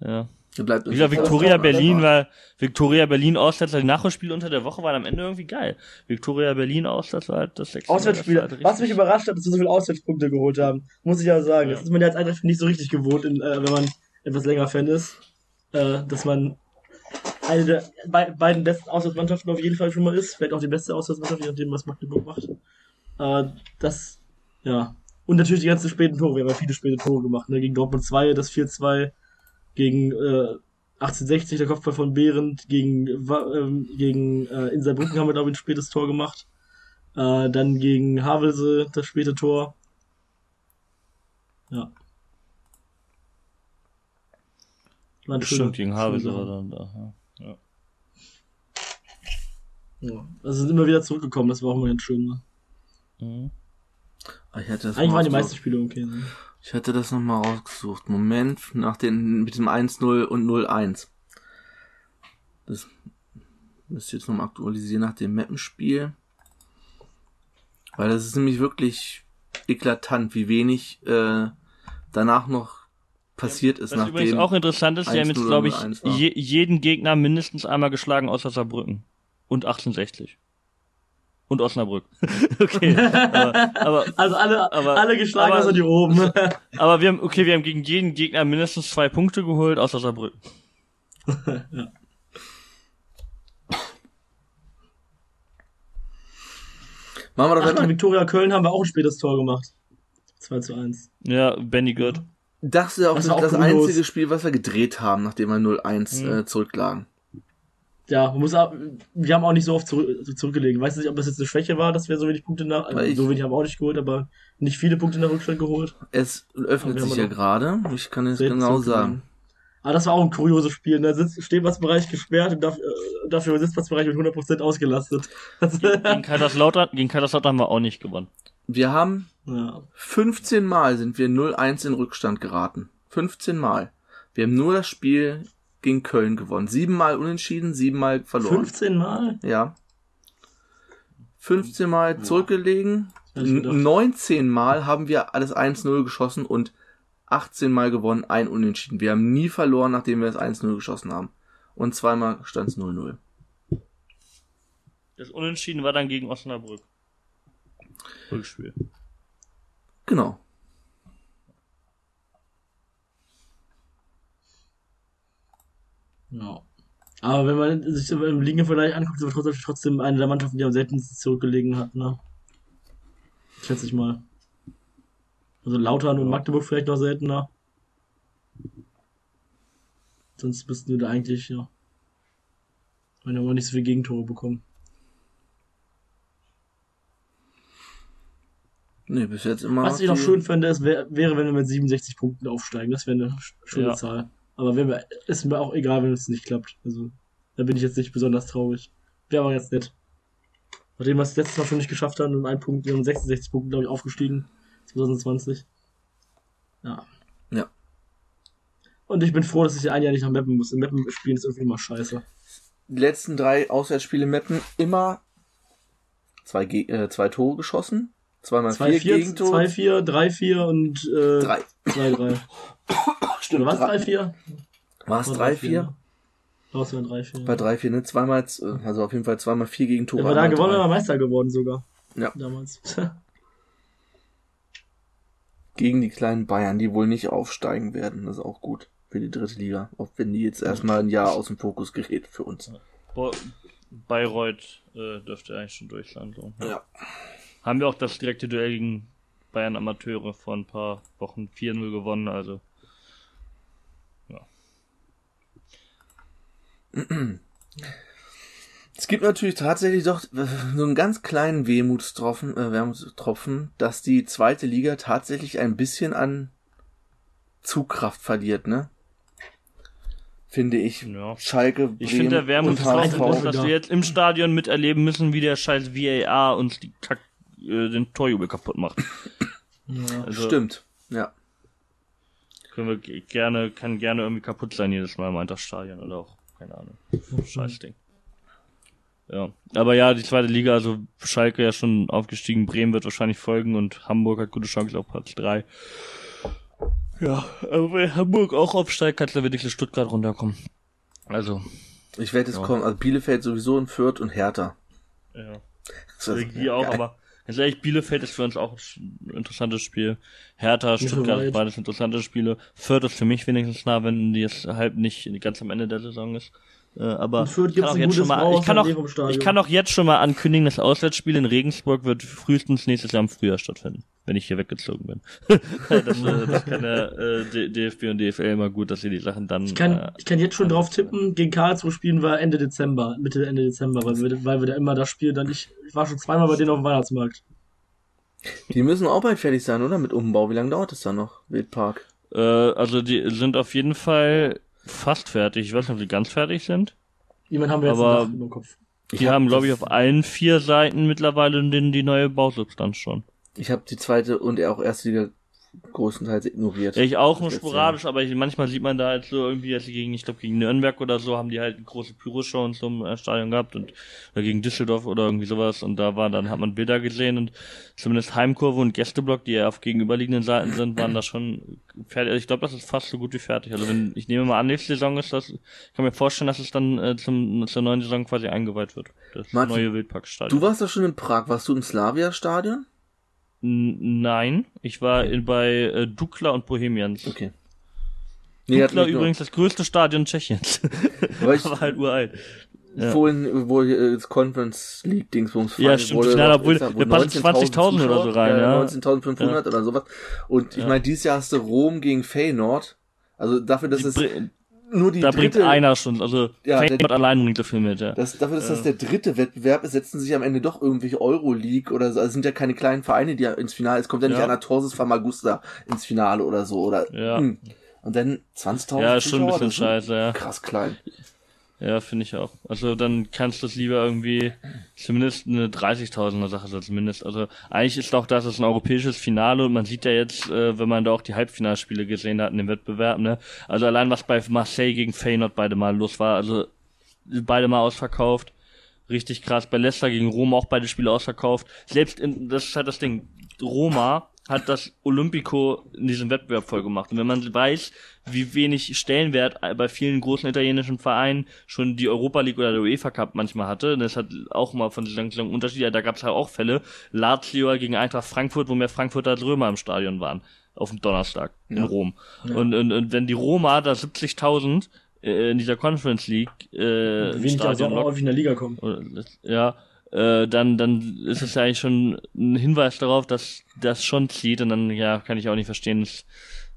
ja. Wie gesagt, Victoria Berlin war, Victoria Berlin Auswärts, die Nachholspiele unter der Woche waren am Ende irgendwie geil. Victoria Berlin Auswärts war halt das sechste. Auswärtsspiele. Das war halt Was mich überrascht hat, dass wir so viele Auswärtspunkte geholt haben. Muss ich ja sagen. Ja. Das ist man ja als Eintracht nicht so richtig gewohnt, in, äh, wenn man etwas länger Fan ist. Äh, dass man eine der be beiden besten Auswärtsmannschaften auf jeden Fall schon mal ist. Vielleicht auch die beste Auswärtsmannschaft, je nachdem, was Magdeburg macht. Äh, das, ja. Und natürlich die ganzen späten Tore. Wir haben ja viele späte Tore gemacht. Ne? Gegen Dortmund 2, das 4-2. Gegen äh, 1860, der Kopfball von Behrendt. Gegen, ähm, gegen äh, in Saarbrücken haben wir, glaube ich, ein spätes Tor gemacht. Äh, dann gegen Havelse das späte Tor. Ja. War Bestimmt gegen Havelse war dann da. Ja. Ja. Also sind immer wieder zurückgekommen, das war auch mal ganz schön. Ne? Mhm. Ah, Ich hätte das Eigentlich waren die meisten Spiele okay. Ne? Ich hätte das nochmal rausgesucht. Moment, nach den, mit dem 1-0 und 0-1. Das müsst ihr jetzt nochmal aktualisieren nach dem Mappenspiel. Weil das ist nämlich wirklich eklatant, wie wenig äh, danach noch passiert ist, Was übrigens nachdem auch interessant ist, die haben 1-0 jetzt, glaube ich, 0-1 war. je, jeden Gegner mindestens einmal geschlagen außer Saarbrücken. Und 1860. Und Osnabrück. [LAUGHS] okay. aber, aber, Also alle, Aber- alle geschlagen, aber- außer die oben. [LAUGHS] aber wir haben, okay, wir haben gegen jeden Gegner mindestens zwei Punkte geholt, außer Saarbrücken. [LAUGHS] machen wir doch Ach, dann in Viktoria Köln haben wir auch ein spätes Tor gemacht. 2 zu 1. Ja, Benny Gürt. Das ist ja auch Das das, war auch das einzige Spiel, was wir gedreht haben, nachdem wir 0-1 Mhm. äh, zurücklagen. Ja, man muss auch, wir haben auch nicht so oft zurück, zurückgelegen. Weiß nicht, ob das jetzt eine Schwäche war, dass wir so wenig Punkte nach, ich- so wenig haben wir auch nicht geholt, aber nicht viele Punkte nach Rückstand geholt. Es öffnet sich ja gerade. Ich kann es genau sagen. Aber das war auch ein kurioses Spiel. Da sitzt Stehplatzbereich gesperrt und dafür, äh, dafür Sitzplatzbereich mit 100% ausgelastet. Gegen Kaiserslautern, gegen Kaiserslautern haben wir auch nicht gewonnen. Wir haben ja. 15 Mal sind wir 0-1 in Rückstand geraten. 15 Mal. Wir haben nur das Spiel gegen Köln gewonnen. Siebenmal unentschieden, siebenmal verloren. 15 Mal? Ja. 15 Mal zurückgelegen. ich gedacht. 19 Mal haben wir alles 1-0 geschossen und 18 Mal gewonnen, ein Unentschieden. Wir haben nie verloren, nachdem wir das 1-0 geschossen haben. Und zweimal stand es 0-0. Das Unentschieden war dann gegen Osnabrück. Rückspiel. Genau. Ja. Aber wenn man sich so im Ligenvergleich anguckt, sind wir trotzdem, eine der Mannschaften, die am seltensten zurückgelegen hat, ne? Schätze ich mal. Also Lautern und Magdeburg vielleicht noch seltener. Sonst müssten wir da eigentlich, ja. Wenn wir aber nicht so viele Gegentore bekommen. Nee, bis jetzt immer Was ich noch schön fände, es wär, wäre, wenn wir mit 67 Punkten aufsteigen. Das wäre eine sch- schöne Ja. Zahl. Aber wenn wir, ist mir auch egal, wenn es nicht klappt. Also, da bin ich jetzt nicht besonders traurig. Wäre aber ganz nett. Nachdem wir es letztes Mal schon nicht geschafft haben, um einen Punkt, wir haben 66 Punkte, glaube ich, aufgestiegen. 2020. Ja. Ja. Und ich bin froh, dass ich ein Jahr nicht nach Mappen muss. In Mappen spielen ist irgendwie immer scheiße. Die letzten drei Auswärtsspiele Mappen immer zwei, Ge äh, zwei Tore geschossen. Zweimal zwei, vier, vier Gegentore. 2-4, 3-4 und äh, 3-3. [LAUGHS] Stimmt. Oder was? drei- 3-4? War es 3-4? War es 3-4. Bei 3-4, ne? Zweimal, äh, also auf jeden Fall zweimal vier Gegentore. Wenn wir da einmal gewonnen, wir Meister geworden sogar. Ja. Damals. [LAUGHS] Gegen die kleinen Bayern, die wohl nicht aufsteigen werden. Das ist auch gut für die dritte Liga. Auch wenn die jetzt erstmal ein Jahr aus dem Fokus gerät für uns. Bo Bayreuth äh, dürfte eigentlich schon durch sein. So. Ja. Haben wir auch das direkte Duell gegen Bayern Amateure vor ein paar Wochen 4-0 gewonnen, also. Es gibt natürlich tatsächlich doch äh, so einen ganz kleinen Wehmutstropfen, äh, Wermutstropfen, dass die zweite Liga tatsächlich ein bisschen an Zugkraft verliert, ne? Finde ich. Ja. Schalke, Ich Bremen finde, der Wermutstropfen ist, dass wir jetzt im Stadion miterleben müssen, wie der scheiß VAR uns die Kack, äh, den Torjubel kaputt macht. ja. Also, Stimmt, ja. Können wir ge- gerne, kann gerne irgendwie kaputt sein jedes Mal im Eintrachtstadion oder auch, keine Ahnung. Scheiß Ding. Ja. Aber ja, die zweite Liga, also Schalke ja schon aufgestiegen, Bremen wird wahrscheinlich folgen und Hamburg hat gute Chance auf Platz drei. Ja, aber wenn Hamburg auch aufsteigt, kann wenigstens Stuttgart runterkommen. Also, Ich werde es Ja. kommen. Also Bielefeld sowieso in Fürth und Hertha. ja. Das ist Die auch, geil. aber ganz ehrlich, Bielefeld ist für uns auch ein interessantes Spiel. Hertha, Stuttgart, weit. beides interessante Spiele. Fürth ist für mich wenigstens nah, wenn die jetzt halb nicht ganz am Ende der Saison ist. Äh, aber In Fürth ich kann, gibt's auch ein jetzt schon gutes mal, Brauhaus ich, kann am auch, Lerum-Stadion. ich kann auch jetzt schon mal ankündigen, das Auswärtsspiel in Regensburg wird frühestens nächstes Jahr im Frühjahr stattfinden, wenn ich hier weggezogen bin. [LAUGHS] das, äh, das kann der äh, DFB und DFL immer gut, dass sie die Sachen dann. Ich kann, äh, ich kann jetzt schon drauf tippen, gegen Karlsruhe spielen wir Ende Dezember, Mitte, Ende Dezember, weil wir, weil wir da immer das Spiel dann, ich, ich war schon zweimal bei denen auf dem Weihnachtsmarkt. Die müssen auch bald fertig sein, oder? Mit Umbau. Wie lange dauert es dann noch? Wildpark. äh, also die sind auf jeden Fall fast fertig. Ich weiß nicht, ob die ganz fertig sind. Jemand haben wir jetzt Aber- im Kopf. Die hab haben, glaube ich, auf allen vier Seiten mittlerweile den, die neue Bausubstanz schon. Ich habe die zweite und auch erste Liga größtenteils ignoriert. Ja, ich auch nur sporadisch, aber ich, manchmal sieht man da halt so irgendwie, dass sie gegen, ich glaube gegen Nürnberg oder so, haben die halt eine große Pyroshow und so im äh, Stadion gehabt und oder gegen Düsseldorf oder irgendwie sowas und da war dann hat man Bilder gesehen und zumindest Heimkurve und Gästeblock, die ja auf gegenüberliegenden Seiten sind, waren da schon fertig. Also ich glaube, das ist fast so gut wie fertig. Also wenn ich nehme mal an, nächste Saison ist das, ich kann mir vorstellen, dass es dann äh, zum zur neuen Saison quasi eingeweiht wird. Das Martin, neue Wildparkstadion. Du warst doch schon in Prag. Warst du im Slavia-Stadion? Nein, ich war in, bei äh, Dukla und Bohemians. Okay. Nee, Dukla übrigens das größte Stadion Tschechiens. [LAUGHS] Weil [LAUGHS] ich Aber halt uralt. ja. vorhin, wo hier das Conference League Dingsbums Ja, stimmt, wurde, ist da wohl wir passen 20.000 oder so rein, ja. 19.500 oder sowas. Und ich Ja. meine, dieses Jahr hast du Rom gegen Feyenoord. Also dafür, dass Die es nur die da bringt dritte, einer schon, also Ja, der- allein bringt dafür mit, ja. das, dafür, dass das der dritte Wettbewerb ist, setzen sich am Ende doch irgendwelche Euroleague oder so. Also es sind ja keine kleinen Vereine, die ja ins Finale, es kommt ja nicht Ja. einer Torses Famagusta ins Finale oder so, oder, Ja. hm. Und dann 20.000 Ja, ist schon ein bisschen scheiße, ja. Krass klein. Ja, finde ich auch. Also dann kannst du es lieber irgendwie zumindest eine 30.000er Sache, so zumindest. Also eigentlich ist doch das ist ein europäisches Finale und man sieht ja jetzt, äh, wenn man da auch die Halbfinalspiele gesehen hat in dem Wettbewerb, ne? Also allein was bei Marseille gegen Feyenoord beide Mal los war, also beide Mal ausverkauft. Richtig krass. Bei Leicester gegen Rom auch beide Spiele ausverkauft. Selbst in, das ist halt das Ding. Roma hat das Olympico in diesem Wettbewerb voll gemacht. Und wenn man weiß, wie wenig Stellenwert bei vielen großen italienischen Vereinen schon die Europa League oder der UEFA Cup manchmal hatte, das hat auch mal von Saison zu Saison Unterschiede, da gab es halt auch Fälle, Lazio gegen Eintracht Frankfurt, wo mehr Frankfurter als Römer im Stadion waren, auf dem Donnerstag in Ja. Rom. Und, und, und wenn die Roma da 70.000 äh, in dieser Conference League äh, Wenig also Stadion auch lockt, häufig in der Liga kommen. ja, äh, dann, dann ist es ja eigentlich schon ein Hinweis darauf, dass das schon zieht und dann, ja, kann ich auch nicht verstehen, dass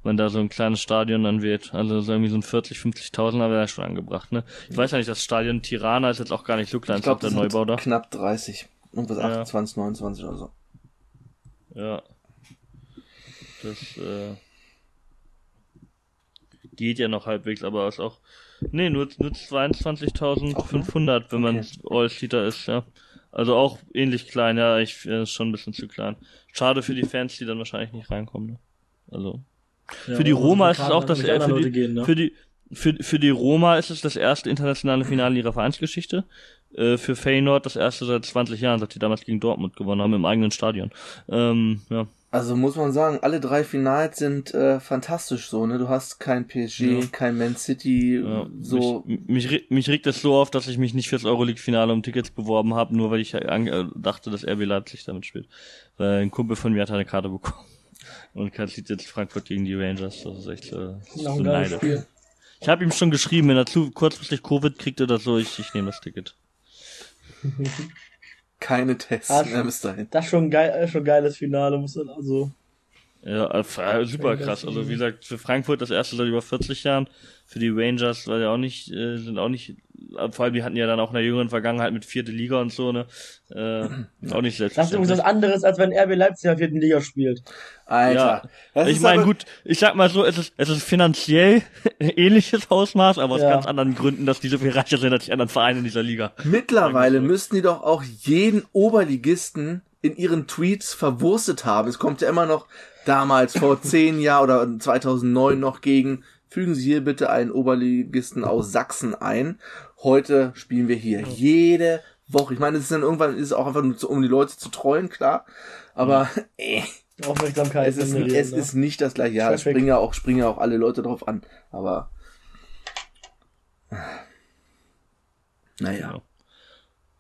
man da so ein kleines Stadion dann wird. Also so irgendwie so ein 40, 50.000er wäre ja schon angebracht, ne? Ich weiß ja nicht, das Stadion Tirana ist jetzt auch gar nicht so klein, Ich glaube, der Neubau da. knapp 30. Irgendwas Ja. 28, 29 oder so. Ja. Das, äh, geht ja noch halbwegs, aber ist auch, nee, nur, nur 22.500, wenn man All-Seater ist, ja. Also auch ähnlich klein, ja, ich, äh, ist schon ein bisschen zu klein. Schade für die Fans, die dann wahrscheinlich nicht reinkommen, ne? Also. Ja, für die Roma ist es auch das, für gehen, ne? für die, für, für die Roma ist es das erste internationale Finale ihrer Vereinsgeschichte. Äh, für Feyenoord das erste seit 20 Jahren, seit die damals gegen Dortmund gewonnen haben, im eigenen Stadion. Ähm, ja. Also muss man sagen, alle drei Finals sind äh, fantastisch so, ne? Du hast kein PSG, Ja. kein Man City, Ja, so. Mich, mich, mich regt es so auf, dass ich mich nicht fürs Euroleague-Finale um Tickets beworben habe, nur weil ich an, äh, dachte, dass RB Leipzig damit spielt. Weil ein Kumpel von mir hat eine Karte bekommen. Und kann sieht jetzt Frankfurt gegen die Rangers. Das ist echt äh, so, neidisch. Spiel. Ich habe ihm schon geschrieben, wenn er zu kurzfristig Covid kriegt oder so, ich, ich nehme das Ticket. Keine Tests Ah, mehr bis dahin. Das ist schon geil, schon geiles Finale, muss man also. Ja, äh, super krass. Also wie gesagt, für Frankfurt das erste seit über 40 Jahren, für die Rangers war ja auch nicht, äh, sind auch nicht, vor allem die hatten ja dann auch in der jüngeren Vergangenheit mit vierte Liga und so, ne? Äh, auch nicht Das ist übrigens selbstverständlich. was anderes, als wenn RB Leipzig in der vierten Liga spielt. Alter. Ja. Das ich meine, aber- gut, ich sag mal so, es ist, es ist finanziell [LAUGHS] ähnliches Ausmaß, aber aus Ja. ganz anderen Gründen, dass die so viel reicher sind als die anderen Vereine in dieser Liga. Mittlerweile so. müssten die doch auch jeden Oberligisten in ihren Tweets verwurstet haben. Es kommt ja immer noch damals vor [LAUGHS] zehn Jahren oder 2009 noch gegen, fügen Sie hier bitte einen Oberligisten aus Sachsen ein. Heute spielen wir hier jede Woche. Ich meine, es ist dann irgendwann ist es auch einfach nur, zu, um die Leute zu treuen, klar. Aber äh, [LAUGHS] Aufmerksamkeit. es, ist, es ne? ist nicht das gleiche. Ja, es springen ja auch, springen ja auch alle Leute drauf an. Aber [SIGHS] naja. Ja.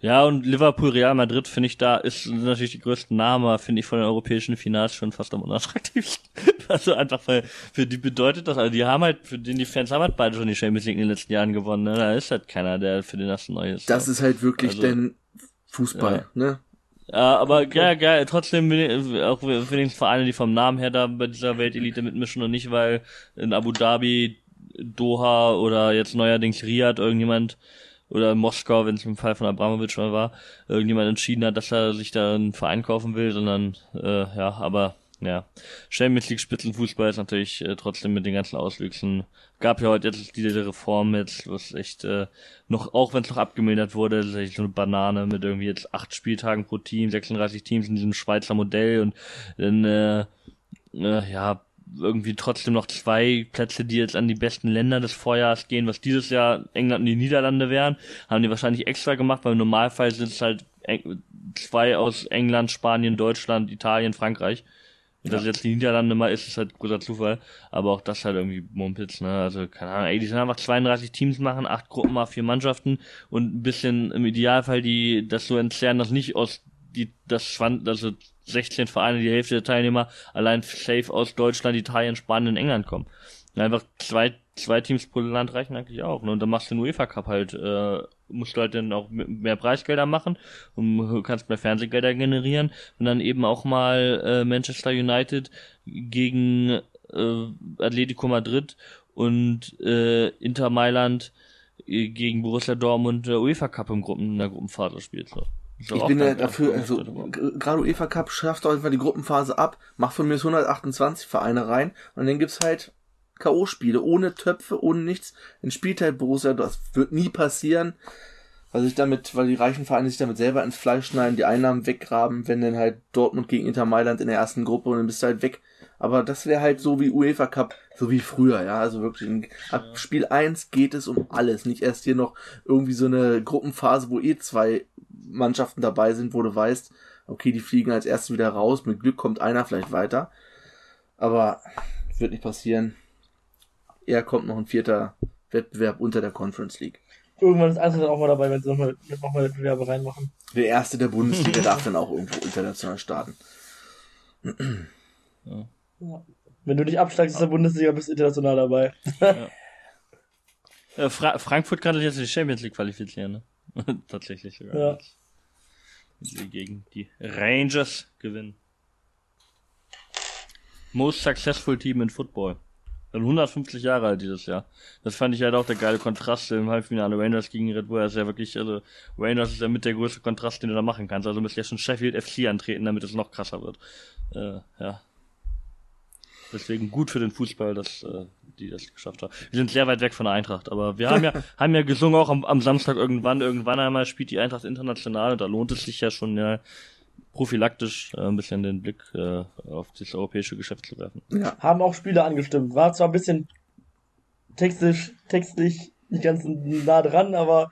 Ja, und Liverpool, Real Madrid, finde ich, da ist natürlich die größten Namen, finde ich von den europäischen Finals schon fast am unattraktivsten. [LAUGHS] also einfach, weil für die bedeutet das, also die haben halt, für den die Fans haben halt beide schon die Champions League in den letzten Jahren gewonnen, ne? Da ist halt keiner, der für den das neu ist. Das ist halt wirklich also, denn Fußball, ja. ne? Ja, aber ja, geil, trotzdem auch für den Vereine, die vom Namen her da bei dieser Weltelite mitmischen und nicht, weil in Abu Dhabi, Doha oder jetzt neuerdings Riyadh irgendjemand oder Moskau, wenn es im Fall von Abramovic mal war, irgendjemand entschieden hat, dass er sich da einen Verein kaufen will, sondern äh, ja, aber ja, Champions League Spitzenfußball ist natürlich äh, trotzdem mit den ganzen Auswüchsen. Gab ja heute jetzt diese Reform jetzt, was echt äh, noch, auch wenn es noch abgemildert wurde, ist echt so eine Banane mit irgendwie jetzt acht Spieltagen pro Team, 36 Teams in diesem Schweizer Modell und dann äh, äh, ja irgendwie trotzdem noch zwei Plätze, die jetzt an die besten Länder des Vorjahres gehen, was dieses Jahr England und die Niederlande wären, haben die wahrscheinlich extra gemacht, weil im Normalfall sind es halt zwei aus England, Spanien, Deutschland, Italien, Frankreich. Und dass jetzt die Niederlande mal ist, ist halt großer Zufall. Aber auch das halt irgendwie Mumpitz, ne? Also, keine Ahnung, ey, die sind einfach 32 Teams machen, acht Gruppen mal vier Mannschaften und ein bisschen im Idealfall die, das so entzerren, dass nicht aus die, das schwand, also 16 Vereine, die Hälfte der Teilnehmer allein safe aus Deutschland, Italien, Spanien, England kommen. Und einfach zwei, zwei Teams pro Land reichen eigentlich auch. Ne? Und dann machst du den UEFA Cup halt, äh, musst du halt dann auch mehr Preisgelder machen und kannst mehr Fernsehgelder generieren. Und dann eben auch mal äh, Manchester United gegen äh, Atletico Madrid und äh, Inter Mailand äh, gegen Borussia Dortmund der UEFA Cup im Gruppen, in der Gruppenphase spielt. So. Ich bin ja dafür, also gerade UEFA Cup schafft doch einfach die Gruppenphase ab, macht von mir 128 Vereine rein und dann gibt's halt K.O.-Spiele ohne Töpfe, ohne nichts. Dann spielt halt Borussia, das wird nie passieren, weil sich damit, weil die reichen Vereine sich damit selber ins Fleisch schneiden, die Einnahmen weggraben, wenn dann halt Dortmund gegen Inter Mailand in der ersten Gruppe und dann bist du halt weg. Aber das wäre halt so wie UEFA Cup, so wie früher, ja. Also wirklich, in, ab Spiel 1 geht es um alles. Nicht erst hier noch irgendwie so eine Gruppenphase, wo eh zwei Mannschaften dabei sind, wo du weißt, okay, die fliegen als erstes wieder raus, mit Glück kommt einer vielleicht weiter. Aber wird nicht passieren. Eher kommt noch ein vierter Wettbewerb unter der Conference League. Irgendwann ist Eintracht auch mal dabei, wenn sie nochmal noch mal Wettbewerbe reinmachen. Der erste der Bundesliga darf dann auch irgendwo international starten. ja. Wenn du nicht absteigst aus der Bundesliga, bist du international dabei. ja. Äh, Fra Frankfurt kann sich jetzt in die Champions League qualifizieren, ne? [LAUGHS] Tatsächlich sogar. Ja. Sie gegen die Rangers gewinnen. Most successful team in football. Dann 150 Jahre alt dieses Jahr. Das fand ich halt auch der geile Kontrast im Halbfinale Rangers gegen Red Bull. Ist ja wirklich, also Rangers ist ja mit der größte Kontrast, den du da machen kannst. Also müsst ihr schon Sheffield FC antreten, damit es noch krasser wird. Äh, ja. Deswegen gut für den Fußball, dass äh, die das geschafft haben. Wir sind sehr weit weg von der Eintracht, aber wir haben ja, [LAUGHS] haben ja gesungen auch am, am Samstag irgendwann, irgendwann einmal spielt die Eintracht international und da lohnt es sich ja schon ja prophylaktisch äh, ein bisschen den Blick äh, auf das europäische Geschäft zu werfen. Ja. Haben auch Spieler angestimmt. War zwar ein bisschen textisch, textlich nicht ganz nah dran, aber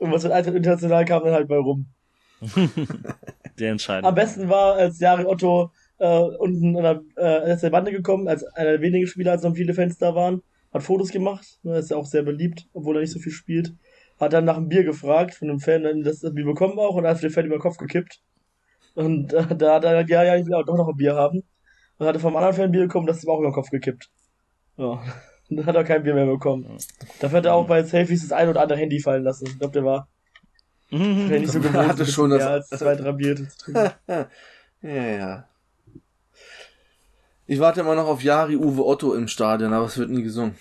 irgendwas mit Eintracht international kam dann halt bei rum. [LAUGHS] der entscheidend. Am besten war, als Jari Otto äh, unten an der, äh, ist der Bande gekommen, als einer der wenigen Spieler, als noch viele Fans da waren, hat Fotos gemacht, ne, ist ja auch sehr beliebt, obwohl er nicht so viel spielt. Hat dann nach einem Bier gefragt von einem Fan, das Bier bekommen auch, und hat den Fan über den Kopf gekippt. Und äh, da hat er gesagt, ja, ja, ich will auch doch noch ein Bier haben. Und hatte vom anderen Fan ein Bier bekommen, das ist ihm auch über den Kopf gekippt. Ja. [LAUGHS] Und dann hat er kein Bier mehr bekommen. Ja. Dafür hat er auch bei Selfies das ein oder andere Handy fallen lassen. Ich glaube, der war [LAUGHS] mhm. nicht so gewohnt, hatte schon das als zwei, drei Bier zu trinken. [LAUGHS] ja, ja. Ich warte immer noch auf Jari Uwe Otto im Stadion, aber es wird nie gesungen.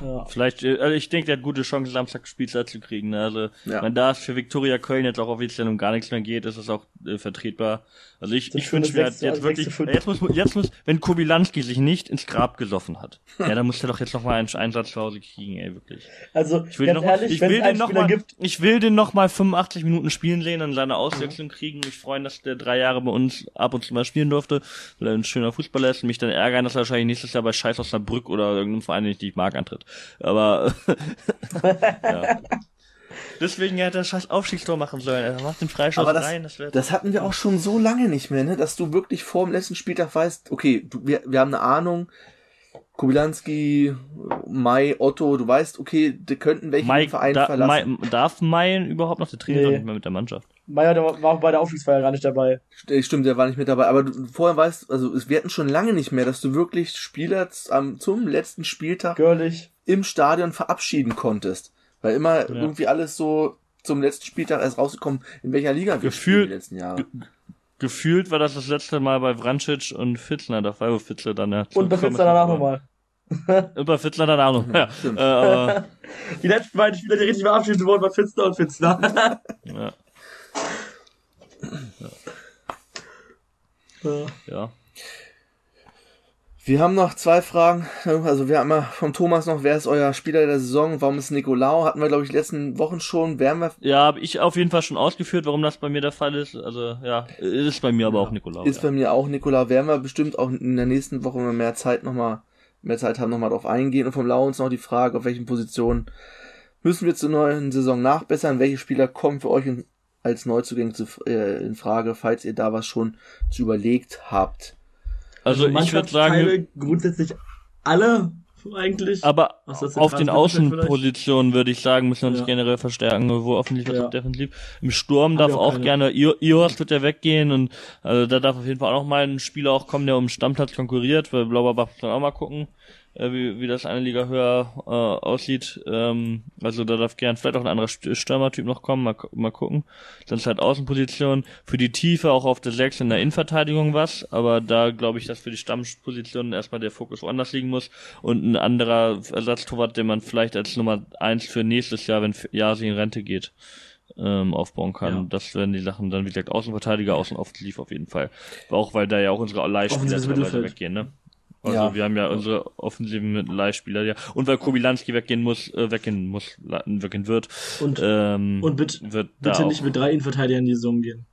Ja. Vielleicht, äh, also ich denke, der hat gute Chance, Samstag Spielzeit zu kriegen. Ne? Also, ja. wenn da es für Viktoria Köln jetzt auch offiziell um gar nichts mehr geht, ist es auch äh, vertretbar. Also ich, ich wünsche mir jetzt, jetzt wirklich, jetzt muss, jetzt muss, wenn Kubilanski sich nicht ins Grab gesoffen hat, [LAUGHS] ja, dann muss er doch jetzt noch mal einen Einsatz zu Hause kriegen, ey, wirklich. Also, ich will den noch ehrlich, ich will den noch mal, gibt, ich will den noch mal 85 Minuten spielen sehen und seine Auswechslung mhm. kriegen. Mich freuen, dass der drei Jahre bei uns ab und zu mal spielen durfte, weil er ein schöner Fußballer ist und mich dann ärgern, dass er wahrscheinlich nächstes Jahr bei Scheiß aus der Brück oder irgendeinem Verein, den ich nicht mag, antritt. Aber, [LAUGHS] [LAUGHS] ja. Deswegen hätte er das scheiß Aufstiegstor machen sollen. Er macht den Freischuss Aber das, rein. Das, das hatten wir auch schon so lange nicht mehr, ne? dass du wirklich vor dem letzten Spieltag weißt, okay, du, wir, wir haben eine Ahnung, Kubilanski, Mai, Otto, du weißt, okay, die könnten welchen Mai, Verein da, verlassen. Mai, darf Mai überhaupt noch? Der trainiert Nee. nicht mehr mit der Mannschaft. Der war auch bei der Aufstiegsfeier gar nicht dabei. St- Stimmt, der war nicht mit dabei. Aber du, vorher weißt, also es- wir hatten schon lange nicht mehr, dass du wirklich Spieler zum letzten Spieltag Görlich. im Stadion verabschieden konntest. Weil immer irgendwie alles so zum letzten Spieltag erst rausgekommen, in welcher Liga wir Gefühl- spielen die letzten Jahre. Gefühlt war das das letzte Mal bei Vrancic und Fitzner, da war wo Fitzler dann ja. Und bei ist. danach nochmal. Und bei Fitzler danach noch. Ja. Stimmt. Äh, aber, [LAUGHS] Die letzten beiden Spieler, die richtig verabschiedet wurden, waren Fitzner und Fitzner. [LAUGHS] ja, Ja. ja. Wir haben noch zwei Fragen. Also wir haben mal vom Thomas noch, wer ist euer Spieler der Saison? Warum ist Nicolau? Hatten wir, glaube ich, letzten Wochen schon. Werden wir, Ja, habe ich auf jeden Fall schon ausgeführt, warum das bei mir der Fall ist. Also ja, ist bei mir aber auch Nikolaus. ist ja. bei mir auch Nicolau. Werden wir bestimmt auch in der nächsten Woche, wenn wir mehr Zeit noch mal, mehr Zeit haben, nochmal drauf eingehen. Und vom Lau uns noch die Frage, auf welchen Positionen müssen wir zur neuen Saison nachbessern? Welche Spieler kommen für euch in, als Neuzugänge zu, äh, in Frage, falls ihr da was schon zu überlegt habt? Also ich würde sagen, grundsätzlich alle eigentlich. aber auf den Außenpositionen würde ich sagen, müssen wir uns Ja. generell verstärken, sowohl offensiv als Ja. auch defensiv. Im Sturm Haben darf auch auch gerne, Ios wird ja weggehen und also da darf auf jeden Fall auch mal ein Spieler auch kommen, der um den Stammplatz konkurriert, weil Blauberbach muss dann auch mal gucken, äh, wie, wie das eine Liga höher äh, aussieht. Ähm, also da darf gern vielleicht auch ein anderer St- Stürmertyp noch kommen, mal, mal gucken. Dann ist halt Außenposition. Für die Tiefe auch auf der 6 in der Innenverteidigung was, aber da glaube ich, dass für die Stammpositionen erstmal der Fokus woanders liegen muss und ein anderer Ersatztorwart, den man vielleicht als Nummer 1 für nächstes Jahr, wenn Jasi in Rente geht, ähm, aufbauen kann. Ja. Das werden die Sachen dann, wie gesagt, Außenverteidiger, Außenoffensiv auf jeden Fall. Auch weil da ja auch unsere Leihspieler teilweise weggehen, ne? Also Ja. wir haben ja unsere offensiven mit Leihspieler, ja. Und weil Kobilanski weggehen muss, äh, weggehen muss, weggehen wird, Und, ähm, und bitte, wird da bitte nicht mit drei Innenverteidigern in die Saison gehen.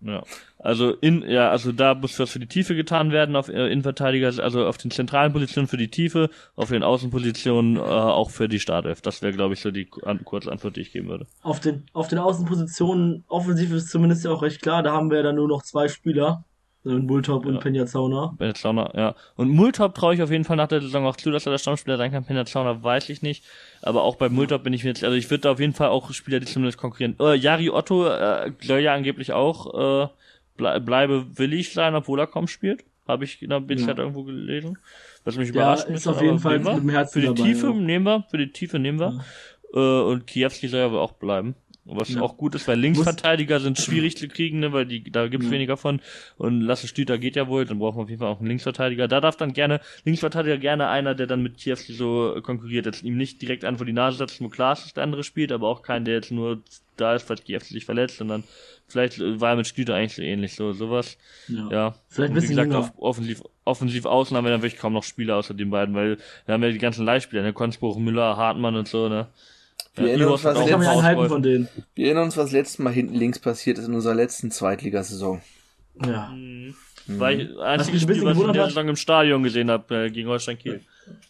ja. Also in, ja, also da muss was für die Tiefe getan werden auf äh, Innenverteidiger, also auf den zentralen Positionen für die Tiefe, auf den Außenpositionen äh, auch für die Startelf. Das wäre, glaube ich, so die an, kurze Antwort, die ich geben würde. Auf den, auf den Außenpositionen, offensiv ist zumindest ja auch recht klar, da haben wir ja dann nur noch zwei Spieler. Also Bulltop und Ja. Penja Zauner. Bei der Zauner, ja. Und Multop traue ich auf jeden Fall nach der Saison auch zu, dass er der Stammspieler sein kann. Penner Zauner weiß ich nicht. Aber auch bei Multop bin ich mir jetzt, also ich würde da auf jeden Fall auch Spieler, die zumindest konkurrieren. Äh, Jari Otto äh, soll ja angeblich auch äh, ble bleibe willig sein, obwohl er kaum spielt. Habe ich in der BZ Ja. irgendwo gelesen. Was mich Ja, überrascht ist ein bisschen, auf jeden Fall mit dem Herzen Für die dabei, Tiefe ja. nehmen wir, für die Tiefe nehmen wir. Äh, und Kiewski soll aber auch bleiben. Was Ja. auch gut ist, weil Linksverteidiger sind schwierig zu kriegen, ne, weil die, da gibt's Ja. weniger von. Und Lasse Stüter geht ja wohl, dann brauchen wir auf jeden Fall auch einen Linksverteidiger. Da darf dann gerne, Linksverteidiger gerne einer, der dann mit Kiewski so äh, konkurriert. Jetzt ihm nicht direkt an vor die Nase setzen, wo Klaas ist, der andere spielt, aber auch keinen, der jetzt nur da ist, weil Kiewski sich verletzt, sondern vielleicht äh, war er mit Stüter eigentlich so ähnlich, so, sowas. Ja. Ja. Vielleicht Und wie gesagt, auf, offensiv, offensiv außen haben wir dann wirklich kaum noch Spieler außer den beiden, weil wir haben ja die ganzen Leihspieler, ne, Konzbruch, Müller, Hartmann und so, ne. Wir Ja, erinnern uns, was hat denen. Wir erinnern uns, was letztes Mal hinten links passiert ist in unserer letzten Zweitligasaison. Ja. Mhm. Weil ich mich einziges ein Spiel, bisschen was ich in gewundert der hat- Saison im Stadion gesehen habe, äh, gegen Holstein Kiel.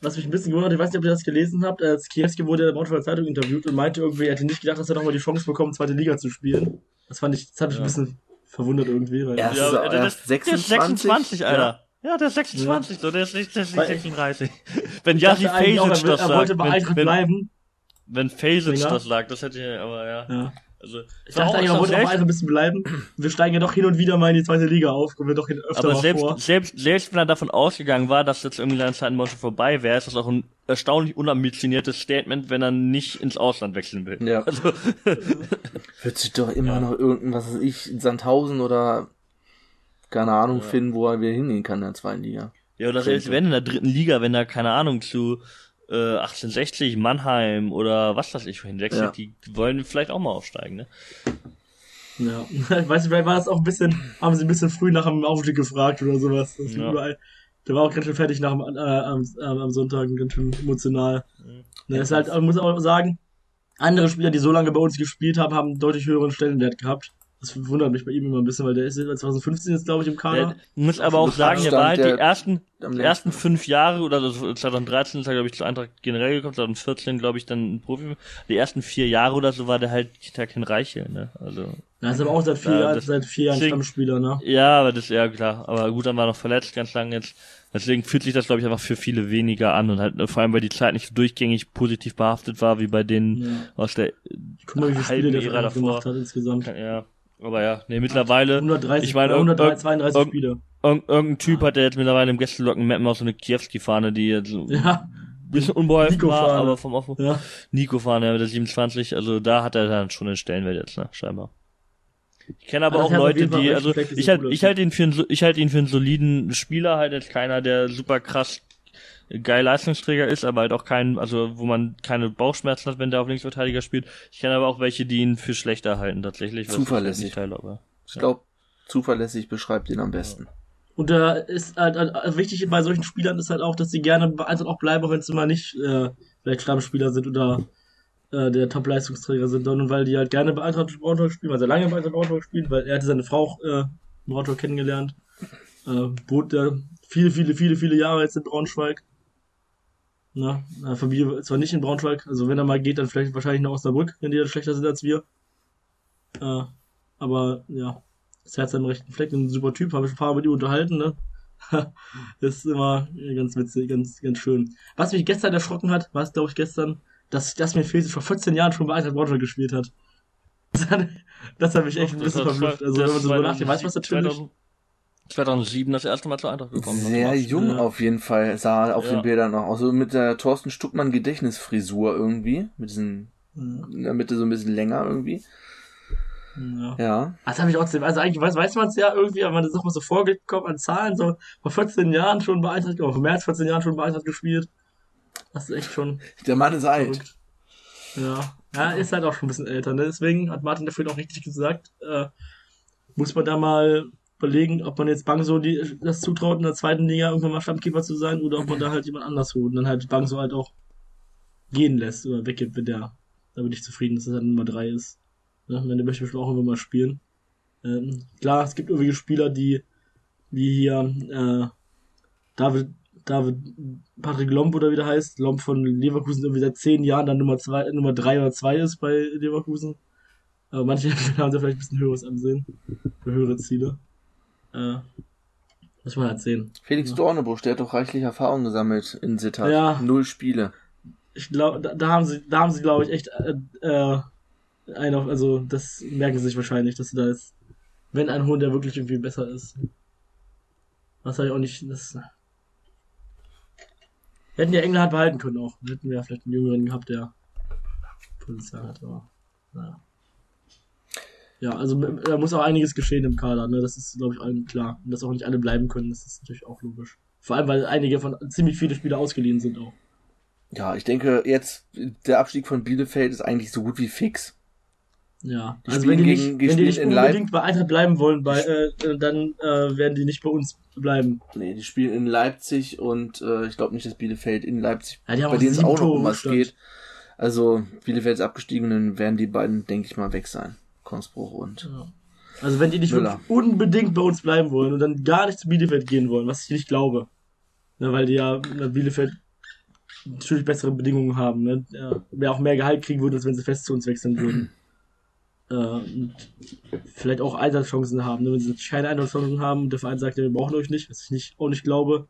Was mich ein bisschen gewundert, ich weiß nicht, ob ihr das gelesen habt, als Kiewski wurde in der Braunschweiger Zeitung interviewt und meinte irgendwie, er hätte nicht gedacht, dass er nochmal die Chance bekommt, zweite Liga zu spielen. Das fand ich, das hat mich Ja. ein bisschen verwundert irgendwie, weil Ja. Das ist der, erst der ist 26, 26, Alter. Ja, der ist 26, so, der ist nicht, der ist nicht Weil- 36. Wenn dachte eigentlich auch, Fasic er, das wollte sagt, bei Eintracht bleiben. Wenn Sänger. das sagt, das hätte ich, aber ja. Ja. Also, Ich dachte eigentlich, er wollte auch einfach ein bisschen bleiben. Wir steigen ja doch hin und wieder mal in die zweite Liga auf, kommen wir doch hin öfter aber mal selbst, vor. selbst, selbst wenn er davon ausgegangen war, dass jetzt irgendwie seine Zeit in Moskau vorbei wäre, ist das auch ein erstaunlich unambitioniertes Statement, wenn er nicht ins Ausland wechseln will. Ja. Also, [LAUGHS] Wird sich doch immer noch irgendein, was weiß ich, in Sandhausen oder keine Ahnung finden, wo er wieder hingehen kann in der zweiten Liga. ja, oder selbst wenn in der dritten Liga, wenn er, keine Ahnung, zu äh, 1860, Mannheim oder was weiß ich wohin wechselt, Ja. die wollen vielleicht auch mal aufsteigen, ne? Ja. Ich [LAUGHS] weiß nicht, vielleicht war das auch ein bisschen, haben sie ein bisschen früh nach dem Aufstieg gefragt oder sowas. Das Ja. überall, der war auch ganz schön fertig nach dem, äh, am, am am Sonntag, ganz schön emotional. Mhm. Ne, ist halt, man muss auch sagen, andere Spieler, die so lange bei uns gespielt haben, haben einen deutlich höheren Stellenwert gehabt. Das wundert mich bei ihm immer ein bisschen, weil der ist jetzt 2015 jetzt, glaube ich, im Der, Kader. muss aber auch sagen, der war halt die ersten, ersten fünf Jahre oder so, 2013 ist er, glaube ich, zu Eintracht generell gekommen, 2014, glaube ich, dann ein Profi. Die ersten vier Jahre oder so war der halt der kein Reiche, ne? Also. Er ist aber auch seit vier Ja, Jahren, seit vier Jahren Stammspieler, ne? Ja, aber das ist ja klar. Aber gut, dann war noch verletzt ganz lange jetzt. Deswegen fühlt sich das, glaube ich, einfach für viele weniger an und halt äh, vor allem, weil die Zeit nicht so durchgängig positiv behaftet war, wie bei denen Ja. aus der Guck mal, wie viele Spiele der Ära Verein gemacht hat insgesamt. Ja, aber ja, nee, mittlerweile, 130, ich meine, äh, irg- 132 irg- Spiele. irg- irgendein Typ hat ja jetzt mittlerweile im Gästelocken Mappen auch so eine Kiewski-Fahne, die jetzt so Ja, ein bisschen unbeholfen war, aber vom Aufbau. ja. Nico-Fahne ja, mit der 27, also da hat er dann schon einen Stellenwert jetzt, ne, scheinbar. Ich kenne aber Also auch das hat auf Leute, die, also ich halt, cooler ich Typ. halte ihn für einen, ich halte ihn für einen soliden Spieler, halt jetzt keiner, der super krass geil Leistungsträger ist, aber halt auch kein, also wo man keine Bauchschmerzen hat, wenn der auf Linksverteidiger spielt. Ich kenne aber auch welche, die ihn für schlechter halten tatsächlich. ich Zuverlässig. nicht teile, aber. Ich glaube, zuverlässig beschreibt ihn am besten. Und da ist halt, halt wichtig bei solchen Spielern ist halt auch, dass sie gerne bei Eintracht auch bleiben, auch wenn sie mal nicht äh, vielleicht Stammspieler sind oder äh, der Top-Leistungsträger sind, sondern weil die halt gerne bei Eintracht Braunschweig spielen, weil sie lange bei Eintracht Braunschweig spielen, weil er hatte seine Frau äh, in Braunschweig kennengelernt, äh, wohnt er viele, viele, viele, viele Jahre jetzt in Braunschweig. Na, äh, Familie zwar nicht in Braunschweig, also wenn er mal geht, dann vielleicht wahrscheinlich nach Osnabrück, wenn die dann schlechter sind als wir. Äh, aber ja, das Herz am rechten Fleck, ein super Typ, habe ich ein paar Mal mit ihm unterhalten, ne? das [LAUGHS] ist immer ganz witzig, ganz, ganz schön. Was mich gestern erschrocken hat, war es, glaube ich, gestern, dass das mir fehlt, vor 14 Jahren schon bei Eintracht Braunschweig gespielt hat. [LAUGHS] Das hat, das hat mich echt ein bisschen verblüfft. Also, wenn man so nachdenkt, weißt du was natürlich? 2000 2007 das erste Mal zur Eintracht gekommen. Sehr jung Ja. auf jeden Fall, sah auf Ja. den Bildern noch aus. So mit der Thorsten Stuckmann Gedächtnisfrisur irgendwie. Mit diesen, in der Mitte so ein bisschen länger irgendwie. Ja. Ja. Das habe ich auch Also eigentlich weiß, weiß man es ja irgendwie, aber man ist auch mal so vorgekommen an Zahlen, so vor 14 Jahren schon bei Eintracht, oder vor mehr als 14 Jahren schon bei Eintracht gespielt. Das ist echt schon Der Mann ist alt. Ja. Ja, ist halt auch schon ein bisschen älter, ne? Deswegen hat Martin dafür auch richtig gesagt, äh, muss man da mal überlegen, ob man jetzt Bangso die, das zutraut, in der zweiten Liga irgendwann mal Stammkeeper zu sein oder ob man da halt jemand anders holt und dann halt Bangso halt auch gehen lässt oder weggibt, wenn der, da bin ich zufrieden, dass er dann Nummer drei ist. Ne? Wenn der möchte bestimmt auch irgendwann mal spielen. Ähm, klar, es gibt irgendwelche Spieler, die, wie hier, äh, David, David, Patrick Lomb oder wie der heißt, Lomb von Leverkusen irgendwie seit zehn Jahren dann Nummer zwei, Nummer drei oder zwei ist bei Leverkusen. Aber manche [LAUGHS] haben da vielleicht ein bisschen höheres Ansehen. Für höhere Ziele. Äh, muss man halt sehen. Felix Ja. Dornebusch, der hat doch reichlich Erfahrung gesammelt in Sittard. Ja. Null Spiele. Ich glaube, da, da haben sie, da haben sie, glaube ich, echt äh, äh, einen auf, also das merken sie sich wahrscheinlich, dass sie da jetzt, wenn ein Hund, der wirklich irgendwie besser ist. Was habe ich auch nicht, das. Wir hätten ja Engelhardt behalten können auch. Dann hätten wir ja vielleicht einen Jüngeren gehabt, der Potenzial hat, aber naja. Ja, also da muss auch einiges geschehen im Kader, ne? Das ist, glaube ich, allen klar. Und dass auch nicht alle bleiben können, das ist natürlich auch logisch. Vor allem, weil einige von ziemlich viele Spieler ausgeliehen sind auch. Ja, ich denke, jetzt, der Abstieg von Bielefeld ist eigentlich so gut wie fix. Ja, Die also wenn die gegen- nicht, wenn die nicht unbedingt bei Eintracht bleiben wollen, bei, äh, dann äh, werden die nicht bei uns bleiben. Nee, die spielen in Leipzig und äh, ich glaube nicht, dass Bielefeld in Leipzig, Ja, die bei denen es auch noch um was geht. Also Bielefeld ist abgestiegen und dann werden die beiden, denke ich mal, weg sein. Konspruch und Ja. Also wenn die nicht unbedingt bei uns bleiben wollen und dann gar nicht zu Bielefeld gehen wollen, was ich nicht glaube. Ne, weil die ja in Bielefeld natürlich bessere Bedingungen haben, ne? Ja, wer auch mehr Gehalt kriegen würde, als wenn sie fest zu uns wechseln würden. Äh, und vielleicht auch Einsatzchancen haben. Ne? Wenn sie keine Einsatzchancen haben und der Verein sagt, ja, wir brauchen euch nicht, was ich nicht, auch nicht glaube,